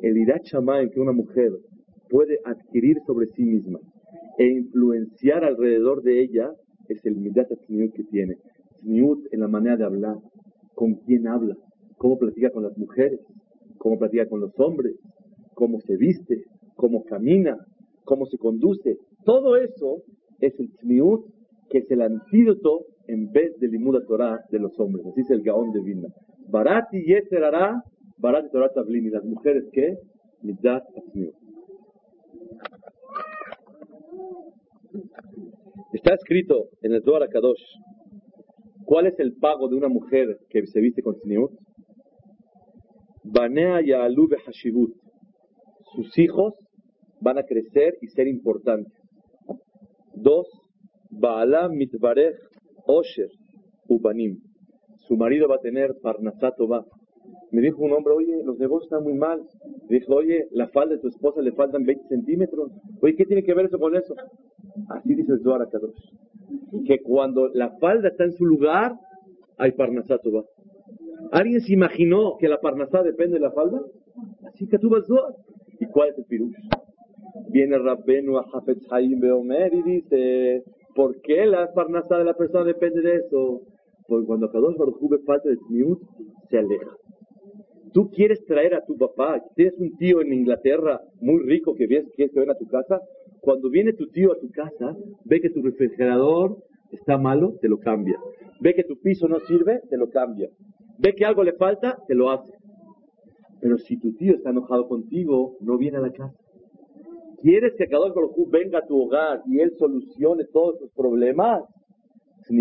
El Irat en que una mujer puede adquirir sobre sí misma e influenciar alrededor de ella es el Midat que tiene. Tzniut en la manera de hablar, con quién habla, cómo platica con las mujeres, cómo platica con los hombres, cómo se viste, cómo camina, cómo se conduce. Todo eso es el Tzniut que es el antídoto en vez del Limuda Torah de los hombres. Así es el Gaón de Vilna. Barati Yetzerara, Barati Torah Tavlin. ¿Y las mujeres qué? Midat Está escrito en el Zohar Kadosh. ¿Cuál es el pago de una mujer que se viste con Tzniut? Banea Ya'alu Hashivut. Sus hijos van a crecer y ser importantes. Dos, Baala mitvarech osher ubanim. Su marido va a tener parnasato va. Me dijo un hombre, oye, los negocios están muy mal. Dijo, oye, la falda de tu esposa le faltan 20 centímetros. Oye, ¿qué tiene que ver eso con eso? Así dice Zohar Que cuando la falda está en su lugar, hay parnasato va. ¿Alguien se imaginó que la parnasá depende de la falda? Así que tú vas ¿Y cuál es el pirush? Viene Rabbenu a Hafetz Haim Beomer y dice, ¿por qué la parnasá de la persona depende de eso? Porque cuando Kadosh Baruj ve falta de tzniut, se aleja. Tú quieres traer a tu papá, tienes un tío en Inglaterra muy rico que ves que a tu casa, cuando viene tu tío a tu casa, ve que tu refrigerador está malo, te lo cambia. Ve que tu piso no sirve, te lo cambia. Ve que algo le falta, te lo hace. Pero si tu tío está enojado contigo, no viene a la casa. ¿Quieres que Kadosh Baruj venga a tu hogar y él solucione todos tus problemas? Así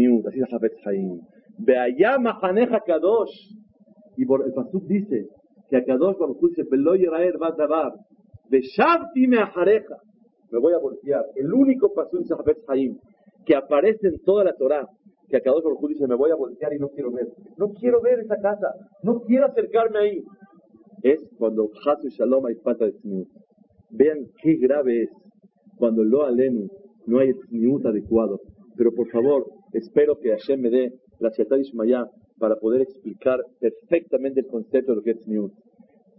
Mahaneja Kadosh. Y por el Pasuk dice que a Kadosh Baruj dice, Velo Yeraer Badabar, Beshavti me ajareja. Me voy a voltear. El único Pasuk de Hafetz Haim que aparece en toda la Torah, que a Kadosh Baruj dice, me voy a voltear y no quiero ver. No quiero ver esa casa. No quiero acercarme ahí. Es cuando Hasu Shalom hay falta de Sniut. Vean qué grave es cuando lo alenu no hay tzniut adecuado. Pero por favor, espero que Hashem me dé la Shetad Ishmaya para poder explicar perfectamente el concepto de lo que es tzniut.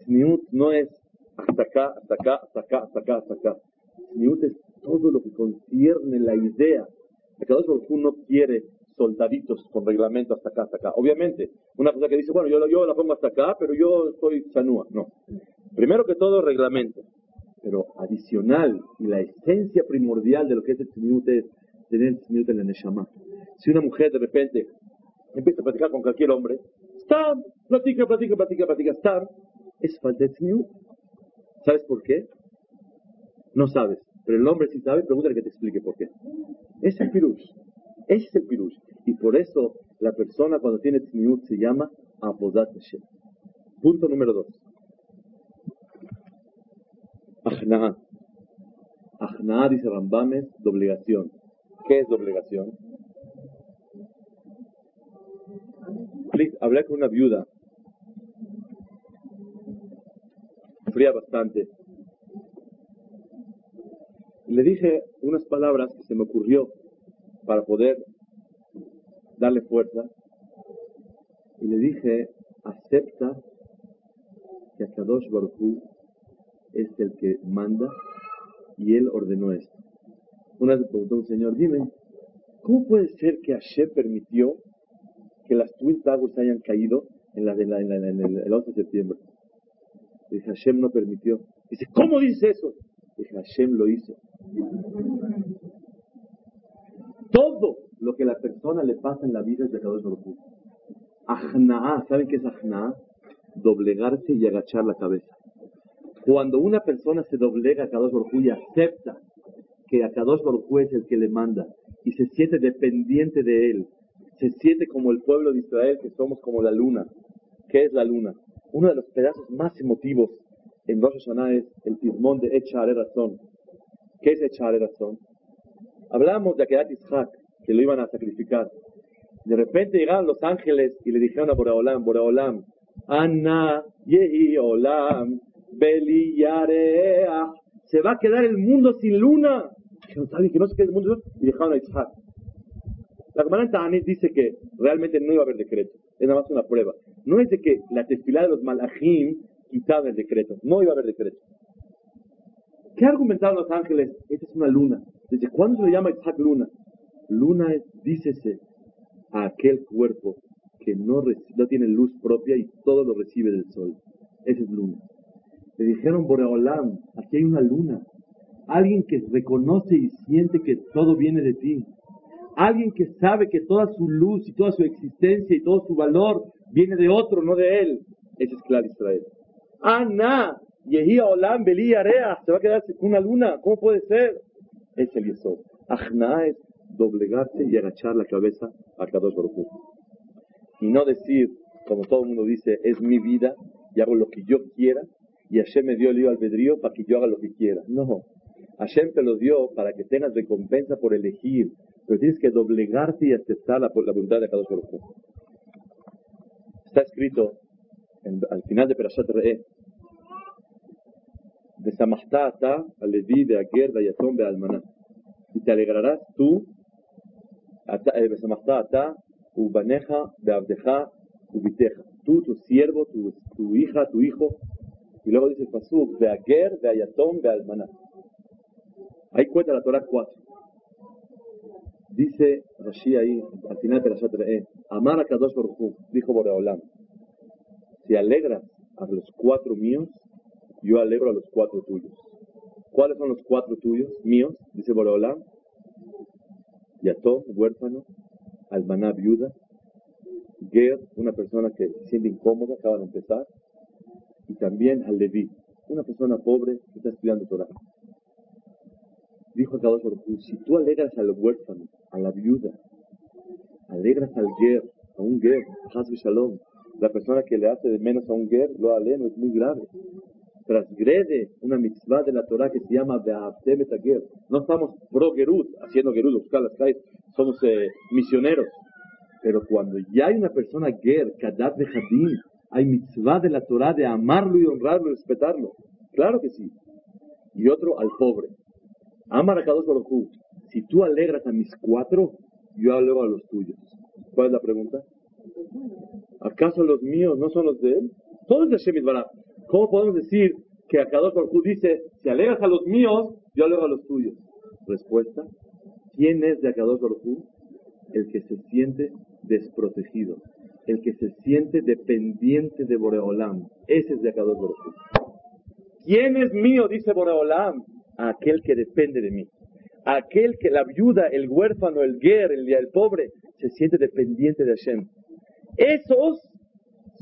Tzniut no es hasta acá, hasta acá, hasta acá, hasta acá, hasta acá. Tzniut es todo lo que concierne la idea. Akadosh Baruj no quiere soldaditos con reglamento hasta acá, hasta acá. Obviamente, una persona que dice, bueno, yo, yo la pongo hasta acá, pero yo soy chanúa. No. Primero que todo, reglamento. Pero adicional y la esencia primordial de lo que es el tzniut es tener el tzniut en la neshama. Si una mujer de repente empieza a platicar con cualquier hombre, está, platica, platica, platica, platica, está, es falta de tzniut. ¿Sabes por qué? No sabes. Pero el hombre sí sabe, pregúntale que te explique por qué. Es el pirush. Es el pirush. Y por eso la persona cuando tiene tzniut se llama Abodat. Punto número dos. Ajna'a. Ajna'a, dice Rambames, doblegación. ¿Qué es doblegación? Please, hablé con una viuda. Fría bastante. Le dije unas palabras que se me ocurrió para poder darle fuerza. Y le dije, acepta que Akadosh Baruch es el que manda y él ordenó esto. Una vez preguntó un señor, dime, ¿cómo puede ser que Hashem permitió que las Twin Towers hayan caído en, la, en, el, 11 de septiembre? Dije, Hashem no permitió. Dice, ¿cómo dice eso? Dije, Hashem lo hizo. Todo lo que a la persona le pasa en la vida es de Kadosh Baruj Ajna'a, ¿saben qué es ajna'a? Doblegarse y agachar la cabeza. Cuando una persona se doblega a Kadosh Baruj y acepta que a Kadosh Baruj es el que le manda y se siente dependiente de él, se siente como el pueblo de Israel, que somos como la luna. ¿Qué es la luna? Uno de los pedazos más emotivos en Rosh Hashanah es el tismón de Echare Razón. ¿Qué es Echare Razón? Hablamos de Akedat Ishak, que lo iban a sacrificar. De repente llegaron los ángeles y le dijeron a Boraolam, Boraolam, Anna Yehi Olam, Beliyarea. Se va a quedar el mundo sin luna. que no se quede el mundo y dejaron a Isaac. La comandante Anit dice que realmente no iba a haber decreto. Es nada más una prueba. No es de que la tefilá de los malachim quitaba el decreto. No iba a haber decreto. ¿Qué argumentaron los ángeles? Esta es una luna. ¿Desde cuándo se le llama Isaac luna? Luna es, dícese, a aquel cuerpo que no, no tiene luz propia y todo lo recibe del sol. Esa es luna. Le dijeron, Boreolam, aquí hay una luna. Alguien que reconoce y siente que todo viene de ti. Alguien que sabe que toda su luz y toda su existencia y todo su valor viene de otro, no de él. Ese es claro Israel. Ana, Yehi Olam, Beli Area, se va a quedar con una luna. ¿Cómo puede ser? Es el Yesod. Ajna es doblegarse y agachar la cabeza a Kadosh Baruch Y no decir, como todo el mundo dice, es mi vida y hago lo que yo quiera, y Hashem me dio el al albedrío para que yo haga lo que quiera. No, Hashem te lo dio para que tengas recompensa por elegir, pero tienes que doblegarte y aceptar la, la voluntad de cada uno. Está escrito al final de Perashat Re'eh, Y te alegrarás tú, besamachta ata ubaneja de abdeja ubiteja tú, tu siervo, tu, hija, tu hijo. Y luego dice Pasuk, de Ager, de Ayatón, de Almaná. Ahí cuenta la Torah 4. Dice Rashi ahí, al final de la Shatre, Amar a Kadosh Baruj dijo Boreolam, si alegras a los cuatro míos, yo alegro a los cuatro tuyos. ¿Cuáles son los cuatro tuyos, míos? Dice Boreolam, Yatom, huérfano, Almaná, viuda, Ger, una persona que se siente incómoda, acaba de empezar, y también al Leví, una persona pobre que está estudiando Torah. Dijo Kadosh Baruj si tú alegras al huérfano, a la viuda, alegras al ger, a un ger, Hazbe Shalom, la persona que le hace de menos a un ger, lo aleno, es muy grave. Transgrede una mitzvah de la Torah que se llama Be'aftem ger. No estamos pro Gerut, haciendo Gerut, buscar las calles, somos eh, misioneros. Pero cuando ya hay una persona ger, kadat de Hadim, hay mitzvah de la Torah de amarlo y honrarlo y respetarlo. Claro que sí. Y otro al pobre. Amar a Kadosh Baruj Si tú alegras a mis cuatro, yo alegro a los tuyos. ¿Cuál es la pregunta? ¿Acaso los míos no son los de él? Todos de Shemit Barak. ¿Cómo podemos decir que a Kadosh Baruj dice, si alegras a los míos, yo alegro a los tuyos? Respuesta. ¿Quién es de Akadosh Baruj El que se siente desprotegido. El que se siente dependiente de Boreolam. Ese es de Akadosh Baruj ¿Quién es mío? Dice Boreolam aquel que depende de mí. aquel que la viuda, el huérfano, el guer, el, el pobre, se siente dependiente de Hashem. Esos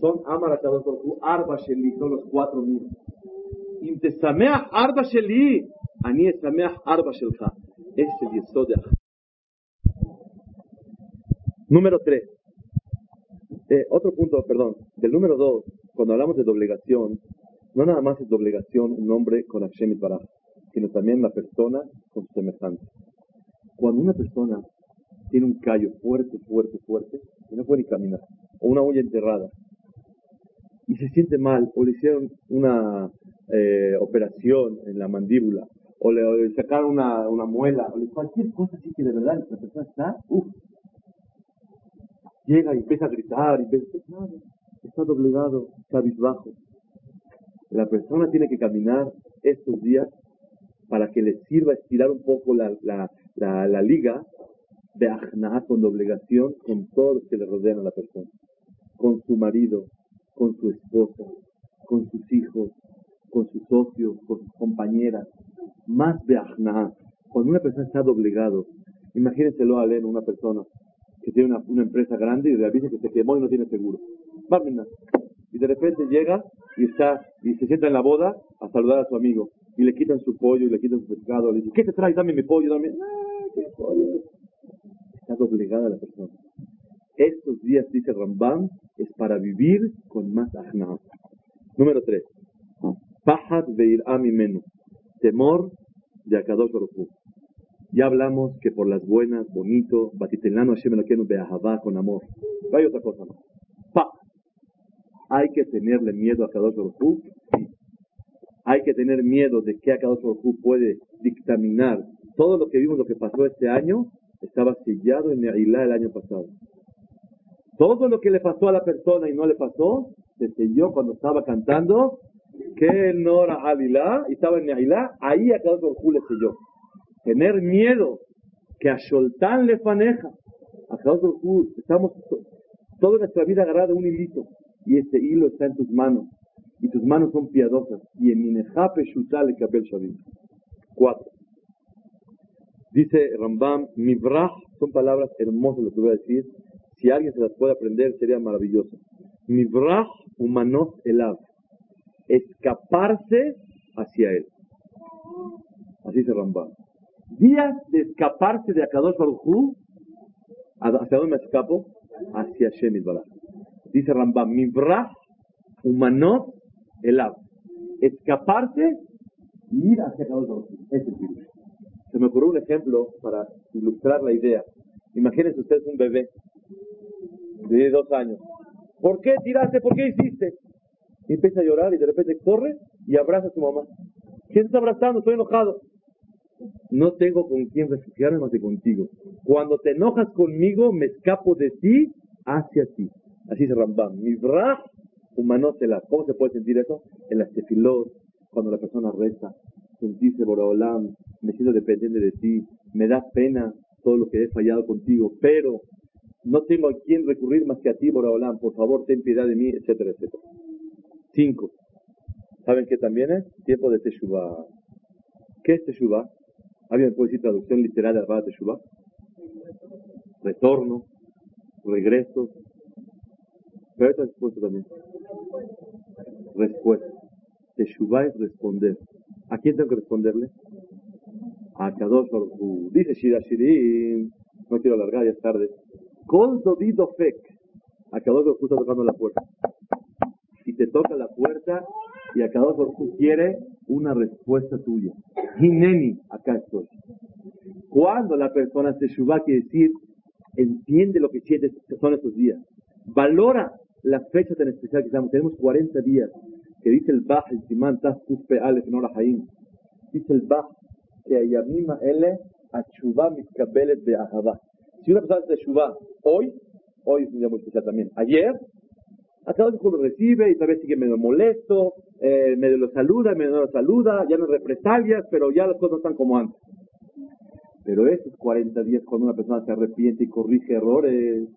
son por Arba Sheli, son los cuatro mil. Imtesameach Arba Sheli, Ani Esameach Arba Shelcha. Es el de Número tres. Eh, otro punto, perdón, del número dos, cuando hablamos de doblegación, no nada más es doblegación un hombre con Hashem y Baraj sino también la persona con su semejante. Cuando una persona tiene un callo fuerte, fuerte, fuerte, y no puede ni caminar, o una olla enterrada, y se siente mal, o le hicieron una eh, operación en la mandíbula, o le, sacaron una, una, muela, o le, cualquier cosa así que de verdad la persona está, uff, llega y empieza a gritar, y empieza, está doblegado, cabizbajo. La persona tiene que caminar estos días para que le sirva estirar un poco la, la, liga de ajna con obligación con todos los que le rodean a la persona, con su marido, con su esposa, con sus hijos, con sus socios, con sus compañeras, más de ajna. Cuando una persona está doblegado, imagínenselo a leer una persona que tiene una, una, empresa grande y le avisa que se quemó y no tiene seguro. Y de repente llega y está y se sienta en la boda a saludar a su amigo y le quitan su pollo y le quitan su pescado, le dicen, ¿qué te traes? Dame mi pollo, dame. Está doblegada la persona. Estos días, dice Rambam, es para vivir con más ajna. Número 3. Pahad veir ami menu. Temor de Akadosh Baruch Ya hablamos que por las buenas, bonito, batitelano Hashem Elokeinu be'ahavá, con amor. No hay otra cosa más. Pa. Hay que tenerle miedo a Akadosh Baruch hay que tener miedo de que Akadosh Baruj puede dictaminar todo lo que vimos, lo que pasó este año, estaba sellado en Neilá el año pasado. Todo lo que le pasó a la persona y no le pasó, se selló cuando estaba cantando que Nora Alilá y estaba en Neilá, ahí Akadosh Baruj le selló. Tener miedo que a Sholtán le faneja. Akadosh Baruj estamos toda nuestra vida agarrada de un hilito y ese hilo está en tus manos y tus manos son piadosas. Y en Minejape Shutale Kabel Shavim. Cuatro. Dice Rambam, Mibrah, son palabras hermosas lo que voy a decir. Si alguien se las puede aprender, sería maravilloso. Mibrah humanos elav. Escaparse hacia él. Así dice Rambam. Días de escaparse de Akadosh Baruj ¿hacia dónde me escapo? Hacia Shemit Baraj. Dice Rambam, Mibrah humanos el agua. Escaparse y ir hacia Kadosh Es el Se me ocurrió un ejemplo para ilustrar la idea. Imagínense ustedes un bebé de dos años. ¿Por qué tiraste? ¿Por qué hiciste? Empieza a llorar y de repente corre y abraza a su mamá. ¿Quién está abrazando? Estoy enojado. No tengo con quién refugiarme más que contigo. Cuando te enojas conmigo, me escapo de ti hacia ti. Así se Rambam. Mibrah humanótela. ¿Cómo se puede sentir eso? En las tefilot, cuando la persona reza, sentirse Boraholam, me siento dependiente de ti, me da pena todo lo que he fallado contigo, pero no tengo a quién recurrir más que a ti, Boraholam, por favor, ten piedad de mí, etcétera, etcétera. Cinco. ¿Saben qué también es? Tiempo de Teshuvah. ¿Qué es Teshuvah? ¿Alguien puede decir traducción literal de la Teshuvah? Retorno, regreso. Pero esta respuesta también. Respuesta. Teshuvah es responder. ¿A quién tengo que responderle? A Kadosh Dice Shira Shirin, no quiero alargar, ya es tarde. Con Dodido Fek. A Kadosh Baruch está tocando la puerta. Y te toca la puerta y a Kadosh Baruch quiere una respuesta tuya. Hineni, acá estoy. Cuando la persona se shuba quiere decir, entiende lo que son estos días. Valora la fecha tan especial que estamos. Tenemos 40 días que dice el Bach, el Simán, Taz, Kufpe, Alef, Nora, Haim. Dice el Bach que Ayamima Ele, Achuba, Mitkabelet, Be'ahavá. Si una persona hace Shubá hoy, hoy es un día muy especial también, ayer, a uno lo recibe y tal vez sigue medio molesto, eh, lo saluda, medio no lo saluda, ya no represalias, pero ya las cosas están como antes. Pero esos 40 días cuando una persona se arrepiente y corrige errores,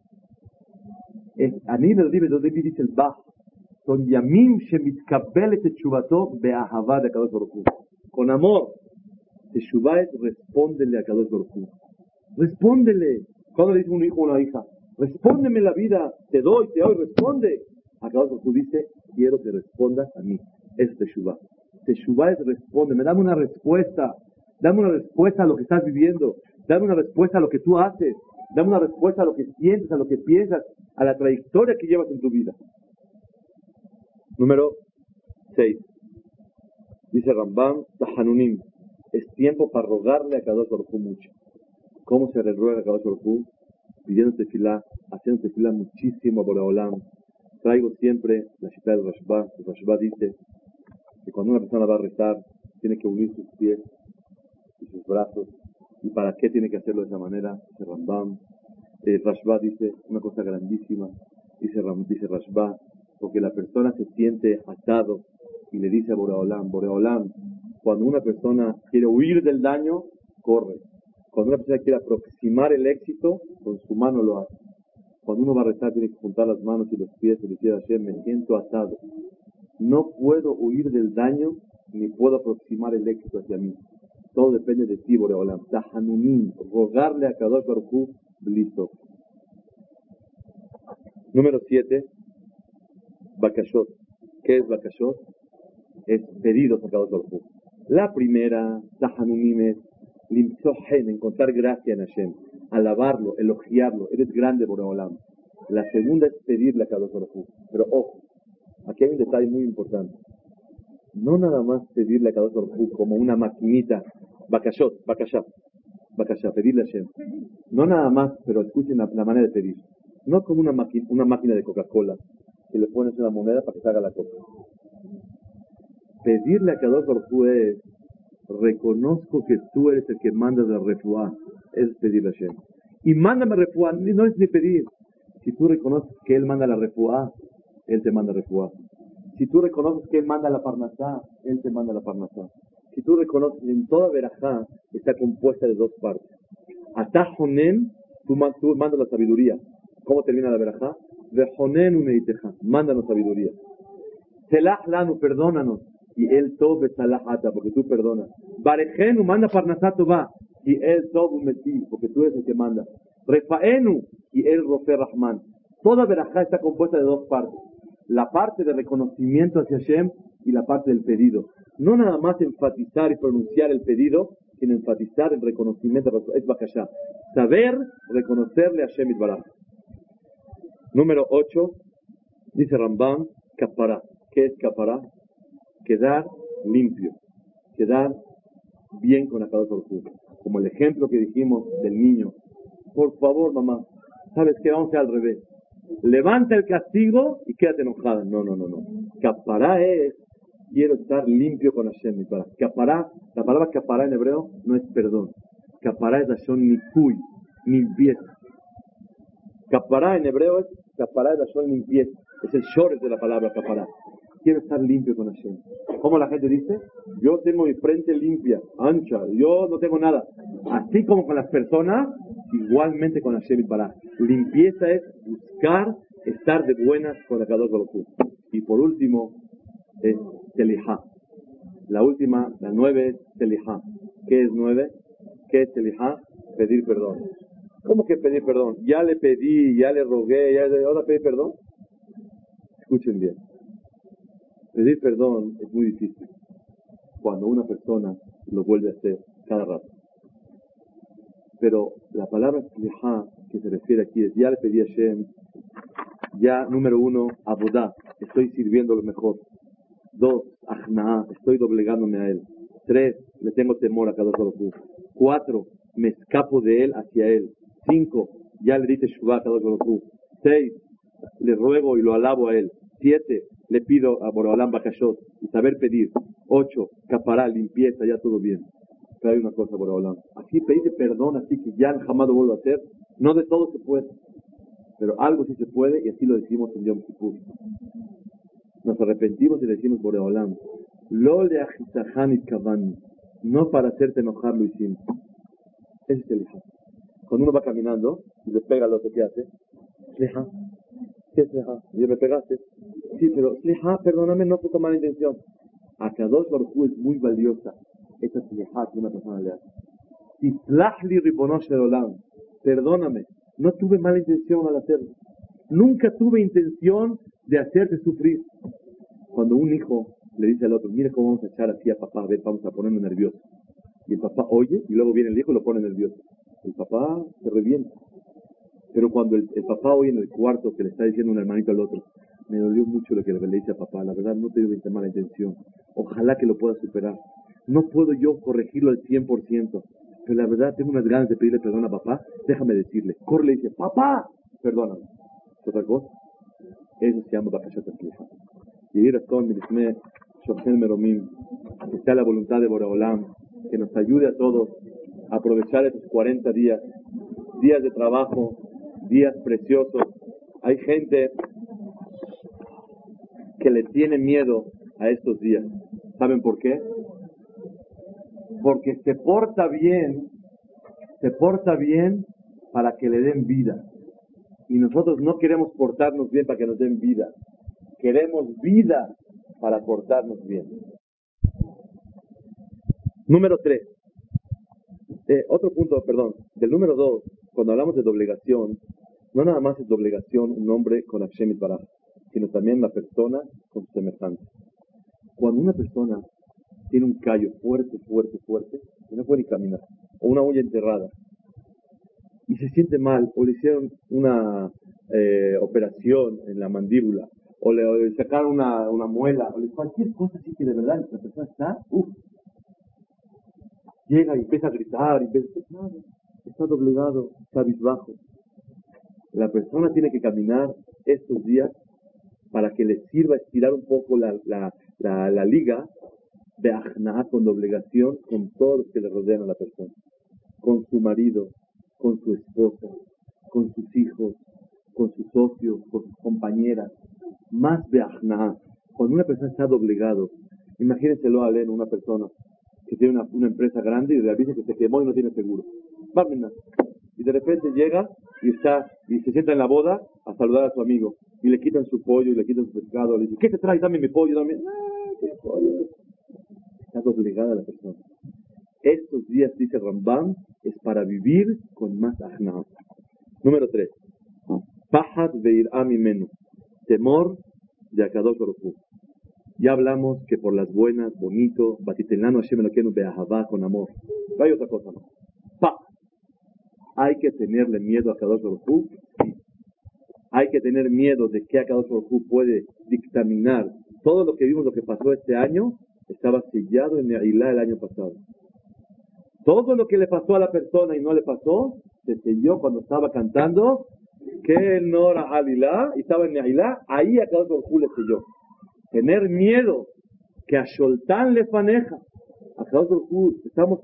es, a mí me lo dice, dice el Bach, son yamim shemitkabelet chubato be'ahava de Kadosh Baruch Con amor, Teshuvah es respóndele a Kadosh Baruch Respóndele. Cuando le dice un hijo o una hija, respóndeme la vida, te doy, te doy, responde. A Kadosh Baruch dice, quiero que respondas a mí. Es Teshuvah. Teshuvah es respóndeme, dame una respuesta. Dame una respuesta a lo que estás viviendo. Dame una respuesta a lo que tú haces. Dame una respuesta a lo que sientes, a lo que piensas, a la trayectoria que llevas en tu vida. Número 6. Dice Rambam, Tahanunim. Es tiempo para rogarle a Kadosh Baruj mucho. ¿Cómo se le ruega a Kadosh Baruj Pidiendo tefilá, haciendo tefilá muchísimo a Boreolam. Traigo siempre la cita del Rashba. El Rashba dice que cuando una persona va a rezar, tiene que unir sus pies y sus brazos. ¿Y para qué tiene que hacerlo de esa manera? Dice Rambam. El Rashba dice una cosa grandísima. Dice, dice Rashba, porque la persona se siente atado y le dice a Boreolam, Boreolam, cuando una persona quiere huir del daño, corre. Cuando una persona quiere aproximar el éxito, con su mano lo hace. Cuando uno va a rezar, tiene que juntar las manos y los pies y decir a Hashem, me siento atado. No puedo huir del daño, ni puedo aproximar el éxito hacia mí. Todo depende de ti, Boreolam. Tahanunim, rogarle a Kadosh Baruch listo. Número 7, Bakashot. ¿Qué es Bakashot? Es pedidos a Kadosh Baruj La primera, Tahanunim, es Encontrar gracia en Hashem, alabarlo, elogiarlo, eres grande Boreolam. La segunda es pedirle a Kadosh Baruj Pero ojo, aquí hay un detalle muy importante. No nada más pedirle a Kadosh Baruj como una maquinita, Bakashot, Bakashot, Bakashot, pedirle a Hashem. No nada más, pero escuchen la, manera de pedir. No como una, una máquina de Coca-Cola, que le pones una moneda para que se haga la copa. Pedirle a Kadosh Baruj es, reconozco que tú eres el que manda la refuá, es pedirle a Hashem. Y mándame refuá, no es ni pedir. Si tú reconoces que Él manda la refuá, Él te manda refuá. Si tú reconoces que Él manda la parnasá, Él te manda la parnasá. Si tú reconoces en toda verajá está compuesta de dos partes. Atajonen, tú, tú mandas la sabiduría. ¿Cómo termina la verajá? Vejonenu meiteja, mándanos sabiduría. Selah lanu, perdónanos. Y él tobe salahata, porque tú perdonas. Barejenu, manda parnasato va. Y él tobe metí, porque tú eres el que manda. Refaenu, y él rofe rahman. Toda verajá está compuesta de dos partes. La parte de reconocimiento hacia Hashem y la parte del pedido. No nada más enfatizar y pronunciar el pedido, sino enfatizar el reconocimiento. Es bakashá. Saber reconocerle a Hashem y Baraj. Número 8, dice Rambam, capará. ¿Qué es capará? Quedar limpio, quedar bien con la cabeza Como el ejemplo que dijimos del niño. Por favor, mamá, ¿sabes qué? Vamos a al revés. Levanta el castigo y quédate enojada. No, no, no, no. Capará es, quiero estar limpio con Hashem. Capará, la palabra capará en hebreo no es perdón. Capará es Hashem ni limpieza. Capará en hebreo es Capará es son limpieza. Es el short de la palabra capará. Quiero estar limpio con Hashem. ¿Cómo la gente dice? Yo tengo mi frente limpia, ancha, yo no tengo nada. Así como con las personas, igualmente con Hashem y para. Limpieza es buscar estar de buenas con el Kadosh Y por último, es Telihá. La última, la nueve, es Telihá. ¿Qué es nueve? ¿Qué es Telihá? Pedir perdón. ¿Cómo que pedir perdón? Ya le pedí, ya le rogué, ya le... ¿Ahora pedir perdón? Escuchen bien. Pedir perdón es muy difícil cuando una persona lo vuelve a hacer cada rato. Pero la palabra que se refiere aquí es ya le pedí a Shem, ya número uno, abodá, estoy sirviendo lo mejor. Dos, ajna, estoy doblegándome a él. Tres, le tengo temor a cada uno. Cuatro, me escapo de él hacia él. Cinco, ya le dice Shubá a cada uno. Seis, le ruego y lo alabo a él. Siete, le pido a Borobalam Bakashot y saber pedir. Ocho, capará, limpieza, ya todo bien. Pero hay una cosa, Borobalam. Así pedirte perdón, así que ya jamás lo vuelvo a hacer. No de todo se puede. Pero algo sí se puede y así lo decimos en Yom Kippur. Nos arrepentimos y decimos Boreolam. Lo le. No para hacerte enojar lo hicimos. Ese es el hija. Cuando uno va caminando y le pega lo que hace, Sleja. ¿Qué es Sleja? Y me pegaste. Sí, pero Sleja, perdóname, no fue con mala intención. A Kadosh Baruj es muy valiosa esa Sleja que una persona le hace. Islahli ribonosh olam. Perdóname, no tuve mala intención al hacerlo. Nunca tuve intención de hacerte sufrir. Cuando un hijo le dice al otro, mira cómo vamos a echar así a papá, a ver, vamos a ponerme nervioso. Y el papá oye y luego viene el hijo y lo pone nervioso. El papá se revienta. Pero cuando el, papá oye en el cuarto que le está diciendo un hermanito al otro, me dolió mucho lo que le dice a papá, la verdad no tuve mala intención. Ojalá que lo pueda superar. No puedo yo corregirlo al 100%, pero la verdad tengo unas ganas de pedirle perdón a papá, déjame decirle. Corre le dice, papá, perdóname. ¿Otra cosa? Eso se llama Bakashat Y ir a con Milisme, Shochen Meromim, que sea la voluntad de Boraholam, que nos ayude a todos a aprovechar estos 40 días, días de trabajo, días preciosos. Hay gente que le tiene miedo a estos días. ¿Saben por qué? porque se porta bien, se porta bien para que le den vida. Y nosotros no queremos portarnos bien para que nos den vida. Queremos vida para portarnos bien. Número tres. Eh, otro punto, perdón. Del número dos, cuando hablamos de doblegación, no nada más es doblegación un hombre con Hashem y sino también la persona con semejante. Cuando una persona tiene un callo fuerte, fuerte, fuerte, y no puede ni caminar, o una uña enterrada, y se siente mal, o le hicieron una eh, operación en la mandíbula, o le, sacaron una, muela, o le, cualquier cosa así que de verdad la persona está, uff, llega y empieza a gritar, y empieza, está doblegado, está bisbajo. La persona tiene que caminar estos días para que le sirva estirar un poco la, la, la, la liga de ajna con obligación con todos los que le rodean a la persona, con su marido, con su esposa, con sus hijos, con sus socios, con sus compañeras, más de ajna. Cuando una persona está doblegado, imagínenselo a leer una persona que tiene una, empresa grande y le avisa que se quemó y no tiene seguro. Y de repente llega y está y se sienta en la boda a saludar a su amigo y le quitan su pollo y le quitan su pescado. Le dice, ¿qué te trae? Dame mi pollo, dame. Ah, pollo está obligada la persona. Estos días, dice Rambam, es para vivir con más ajna. Número 3. Pahad veir amimenu. Temor de Akadosh Baruch Ya hablamos que por las buenas, bonito, batitelano Hashem Elokeinu beahavá, con amor. No hay otra cosa más. Hay que tenerle miedo a Kadosh Baruch sí. Hay que tener miedo de que Akadosh Baruch puede dictaminar todo lo que vimos, lo que pasó este año, estaba sellado en Neilá el año pasado. Todo lo que le pasó a la persona y no le pasó, se selló cuando estaba cantando que no era Alilá y estaba en Neilá, ahí a cada le selló. Tener miedo que a Sholtán le faneja. A cada estamos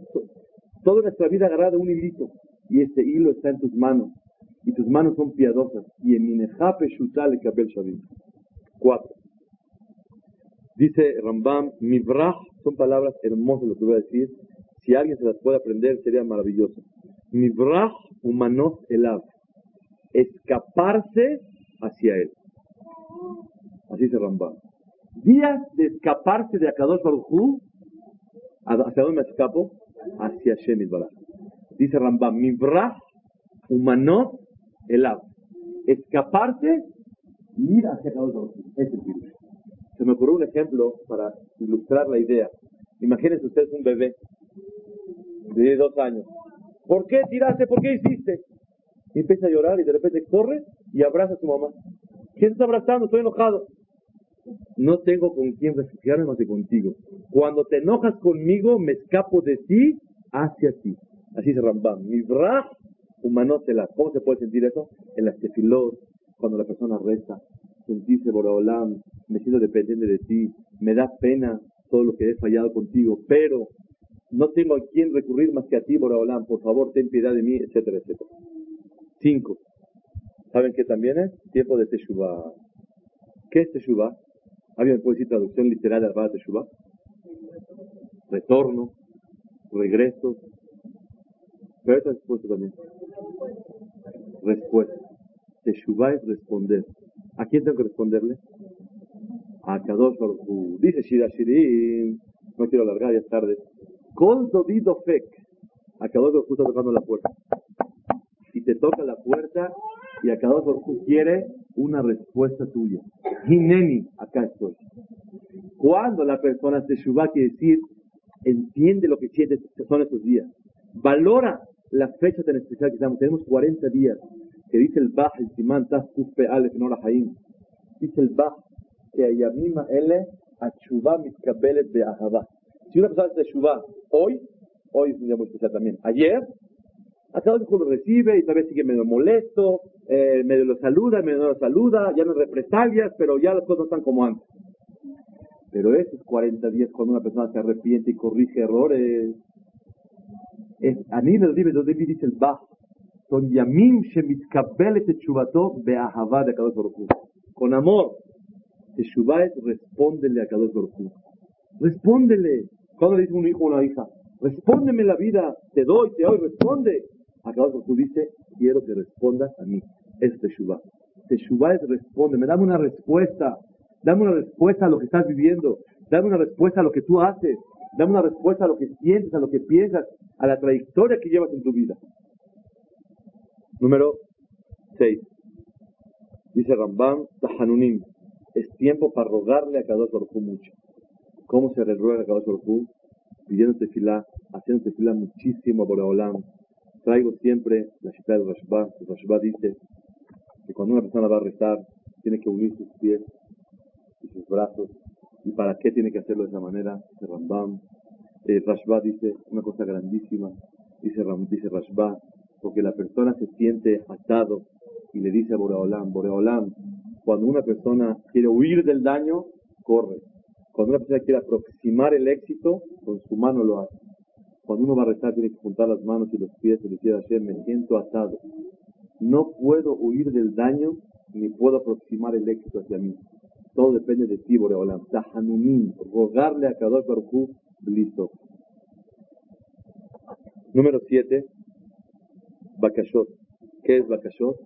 toda nuestra vida agarrada de un hilito y este hilo está en tus manos. y tus manos son piadosas. Y en Mineja Peshutal Kabel Shavim. Cuatro. Dice Rambam, Mibrah, son palabras hermosas lo que voy a decir. Si alguien se las puede aprender, sería maravilloso. Mibrah humanos elav. Escaparse hacia él. Así dice Rambam. Días de escaparse de Akadosh Baruj ¿hacia dónde me escapo? Hacia Shem Dice Rambam, Mibrah humanos elav. Escaparse y ir hacia Akadosh Baruj Es el Se me ocurrió un ejemplo para ilustrar la idea. Imagínense ustedes un bebé de dos años. ¿Por qué tiraste? ¿Por qué hiciste? Y empieza a llorar y de repente corre y abraza a su mamá. ¿Quién está abrazando? Estoy enojado. No tengo con quién refugiarme más que contigo. Cuando te enojas conmigo, me escapo de ti hacia ti. Así se Rambam. Mibrah humanotela. ¿Cómo se puede sentir eso? En las tefilot, cuando la persona reza, sentirse Boraholam, me siento dependiente de ti, me da pena todo lo que he fallado contigo, pero no tengo a quién recurrir más que a ti, Boraholam, por favor, ten piedad de mí, etcétera, etcétera. Cinco. ¿Saben qué también es? Tiempo de Teshuvah. ¿Qué es Teshuvah? ¿Alguien puede decir traducción literal de la Teshuvah? Retorno, regreso. Pero esta respuesta también. Respuesta. Teshuvah es responder. ¿A quién tengo que responderle? A Kadosh Baruch Dice Shira Shirim. No quiero alargar, ya es tarde. Con Dovido Fek. A Kadosh Baruch está tocando la puerta y te toca la puerta y a cada uno quiere una respuesta tuya. Hineni, acá estoy. Cuando la persona se shuba quiere decir, entiende lo que son estos días. Valora la fecha tan especial que estamos. Tenemos 40 días, que dice el Bach, el Simán, Tazkufpe, Alef, Nora, Haim. Dice el Bach, que Ayamima Ele, Achuba, Mitkabelet, Be'ahaba. Si una persona se shuba hoy, hoy es un día muy especial también. Ayer, a cada lo recibe y tal vez sigue medio molesto, eh, medio lo saluda, medio no lo saluda, ya no represalias, pero ya las cosas están como antes. Pero esos 40 días cuando una persona se arrepiente y corrige errores, a libros donde dice el Bach, son yamim shemitkabel chubato be'ahava de Akadosh Baruch Con amor, Teshuvah es respóndele a Kadosh Baruch Respóndele. Cuando le dice un hijo o una hija, respóndeme la vida, te doy, te doy, responde. Acabas tú dice, quiero que respondas a mí. Es Teshuvah. Teshuvah es respóndeme, dame una respuesta. Dame una respuesta a lo que estás viviendo. Dame una respuesta a lo que tú haces. Dame una respuesta a lo que sientes, a lo que piensas, a la trayectoria que llevas en tu vida. Número 6. Dice Rambam, Tahanunim. Es tiempo para rogarle a Kadosh Baruj mucho. ¿Cómo se le ruega a Kadosh Baruj Pidiendo tefilá, haciendo tefilá muchísimo por Olam, Traigo siempre la cita del Rashba. El Rashba dice que cuando una persona va a rezar, tiene que unir sus pies y sus brazos. ¿Y para qué tiene que hacerlo de esa manera? Dice Rambam. El Rashba dice una cosa grandísima. Dice, Rashba, porque la persona se siente atado y le dice a Boreolam, Boreolam, cuando una persona quiere huir del daño, corre. Cuando una persona quiere aproximar el éxito, con su mano lo hace. Cuando uno va a rezar tiene que juntar las manos y los pies y decir ayer me siento atado. No puedo huir del daño ni puedo aproximar el éxito hacia mí. Todo depende de ti, Boreolam. Tahanunim, rogarle a Kadosh Baruj listo. Número 7, Bakashot. ¿Qué es Bakashot?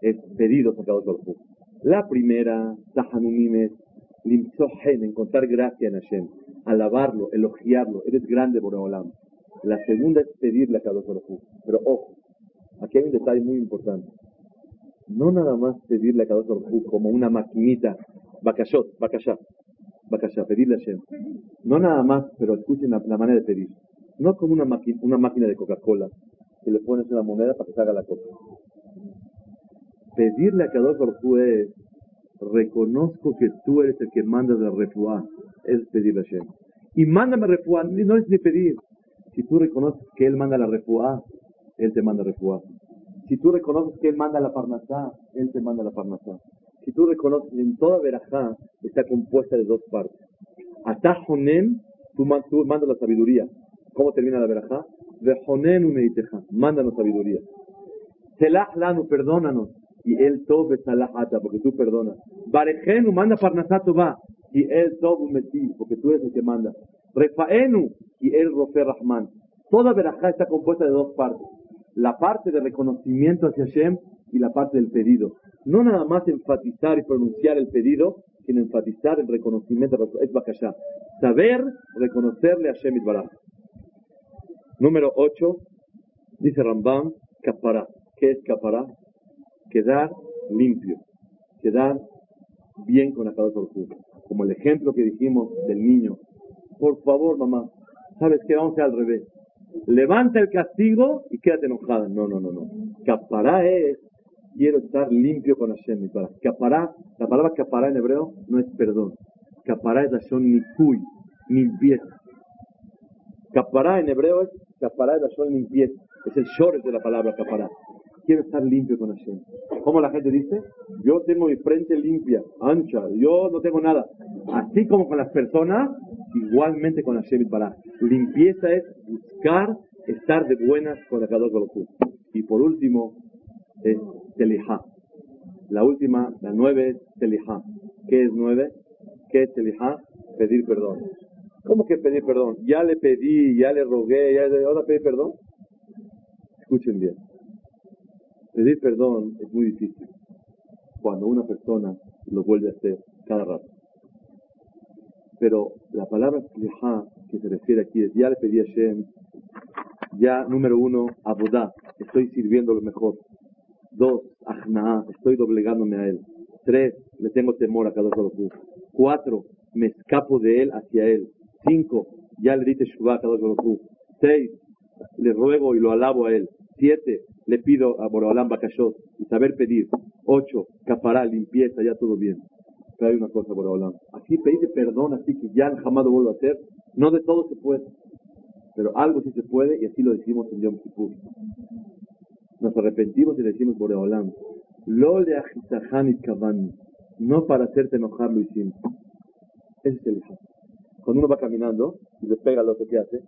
Es pedidos a Kadosh Baruj La primera, Tahanunim, es limzohen, encontrar gracia en Hashem alabarlo, elogiarlo, eres grande Boreolam. La segunda es pedirle a Kadosh Baruj Pero ojo, aquí hay un detalle muy importante. No nada más pedirle a Kadosh Baruj como una maquinita, bakashot, bakashá, bakashá, pedirle a Hashem. No nada más, pero escuchen la, manera de pedir. No como una, máquina de Coca-Cola, que le pones una moneda para que salga la coca. Pedirle a Kadosh Baruj es, reconozco que tú eres el que manda la refuá es pedirle a Hashem. Y mándame refuá, no es ni pedir. Si tú reconoces que Él manda la refuá, Él te manda refuá. Si tú reconoces que Él manda la parnasá, Él te manda la parnasá. Si tú reconoces en toda verajá está compuesta de dos partes. Atajonem, tú, tú mandas la sabiduría. ¿Cómo termina la verajá? Vejonen umeiteja, mándanos sabiduría. Selah lanu, perdónanos. Y él tobe salahata, porque tú perdonas. Barejenu, manda parnasato va. Y él tobe metil, porque tú eres el que manda. Refaenu, y él rofe rahman. Toda verajá está compuesta de dos partes. La parte de reconocimiento hacia Hashem y la parte del pedido. No nada más enfatizar y pronunciar el pedido, sino enfatizar el reconocimiento es bakashá. Saber reconocerle a Hashem Baraj. Número 8, dice Rambam, capará. ¿Qué es capará? Quedar limpio, quedar bien con la cabeza Como el ejemplo que dijimos del niño. Por favor, mamá, ¿sabes qué? Vamos a al revés. Levanta el castigo y quédate enojada. No, no, no, no. Capará es, quiero estar limpio con Hashem. Para. Capará, la palabra capará en hebreo no es perdón. Capará es la ni cuy, limpieza. Capará en hebreo es capará es la limpieza. Es el short de la palabra capará. Quiero estar limpio con Hashem. ¿Cómo la gente dice? Yo tengo mi frente limpia, ancha, yo no tengo nada. Así como con las personas, igualmente con Hashem y Bará. Limpieza es buscar estar de buenas con el Kadosh Y por último, es Telihá. La última, la nueve, es. ¿Qué es nueve? ¿Qué es Telihá? Pedir perdón. ¿Cómo que pedir perdón? Ya le pedí, ya le rogué, ya le... ¿Ahora pedir perdón? Escuchen bien. Pedir perdón es muy difícil cuando una persona lo vuelve a hacer cada rato. Pero la palabra que se refiere aquí es, ya le pedí a Shem, ya número uno, abodá, estoy sirviendo lo mejor. Dos, ajna, estoy doblegándome a él. Tres, le tengo temor a cada uno. Cuatro, me escapo de él hacia él. Cinco, ya le dije shuvah a cada uno. Seis, le ruego y lo alabo a él. Siete, le pido a Borobalam Bakashot y saber pedir. Ocho, capará, limpieza, ya todo bien. Pero hay una cosa, Borobalam. Aquí pedirte perdón, así que ya jamás lo vuelvo a hacer. No de todo se puede. Pero algo sí se puede y así lo decimos en Yom Kippur. Nos arrepentimos y decimos Boreolam. Lo le. No para hacerte enojar lo hicimos. Ese es el Cuando uno va caminando y le pega lo que hace,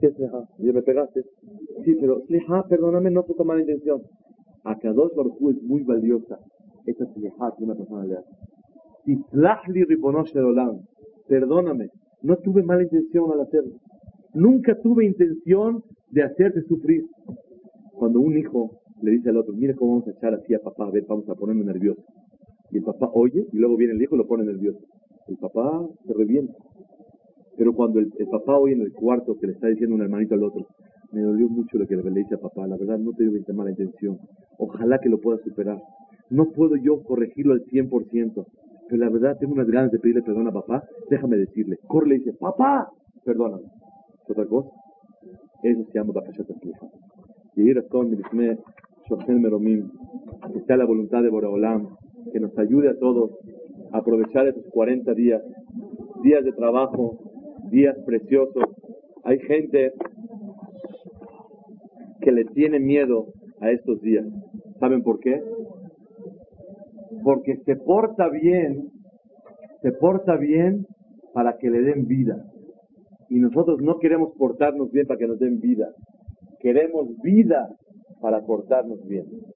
¿Qué es Y me pegaste. Sí, pero Sliha, perdóname, no fue con mala intención. A Kadosh Baruj es muy valiosa esa Sliha que una persona le hace. Islahli Ribonosh Olam. Perdóname, no tuve mala intención al hacerlo. Nunca tuve intención de hacerte sufrir. Cuando un hijo le dice al otro, mira cómo vamos a echar así a papá, a ver, vamos a ponerme nervioso. Y el papá oye, y luego viene el hijo y lo pone nervioso. El papá se revienta. Pero cuando el, papá hoy en el cuarto que le está diciendo un hermanito al otro, me dolió mucho lo que le dice a papá, la verdad no te dio mala intención, ojalá que lo pueda superar. No puedo yo corregirlo al 100%, pero la verdad tengo unas ganas de pedirle perdón a papá, déjame decirle. Corre le dice, papá, perdóname. ¿Otra cosa? Eso se llama Bakashat Y ir a Que sea la voluntad de Boraholam, que nos ayude a todos a aprovechar estos 40 días, días de trabajo, días preciosos. Hay gente que le tiene miedo a estos días. ¿Saben por qué? Porque se porta bien, se porta bien para que le den vida. Y nosotros no queremos portarnos bien para que nos den vida. Queremos vida para portarnos bien.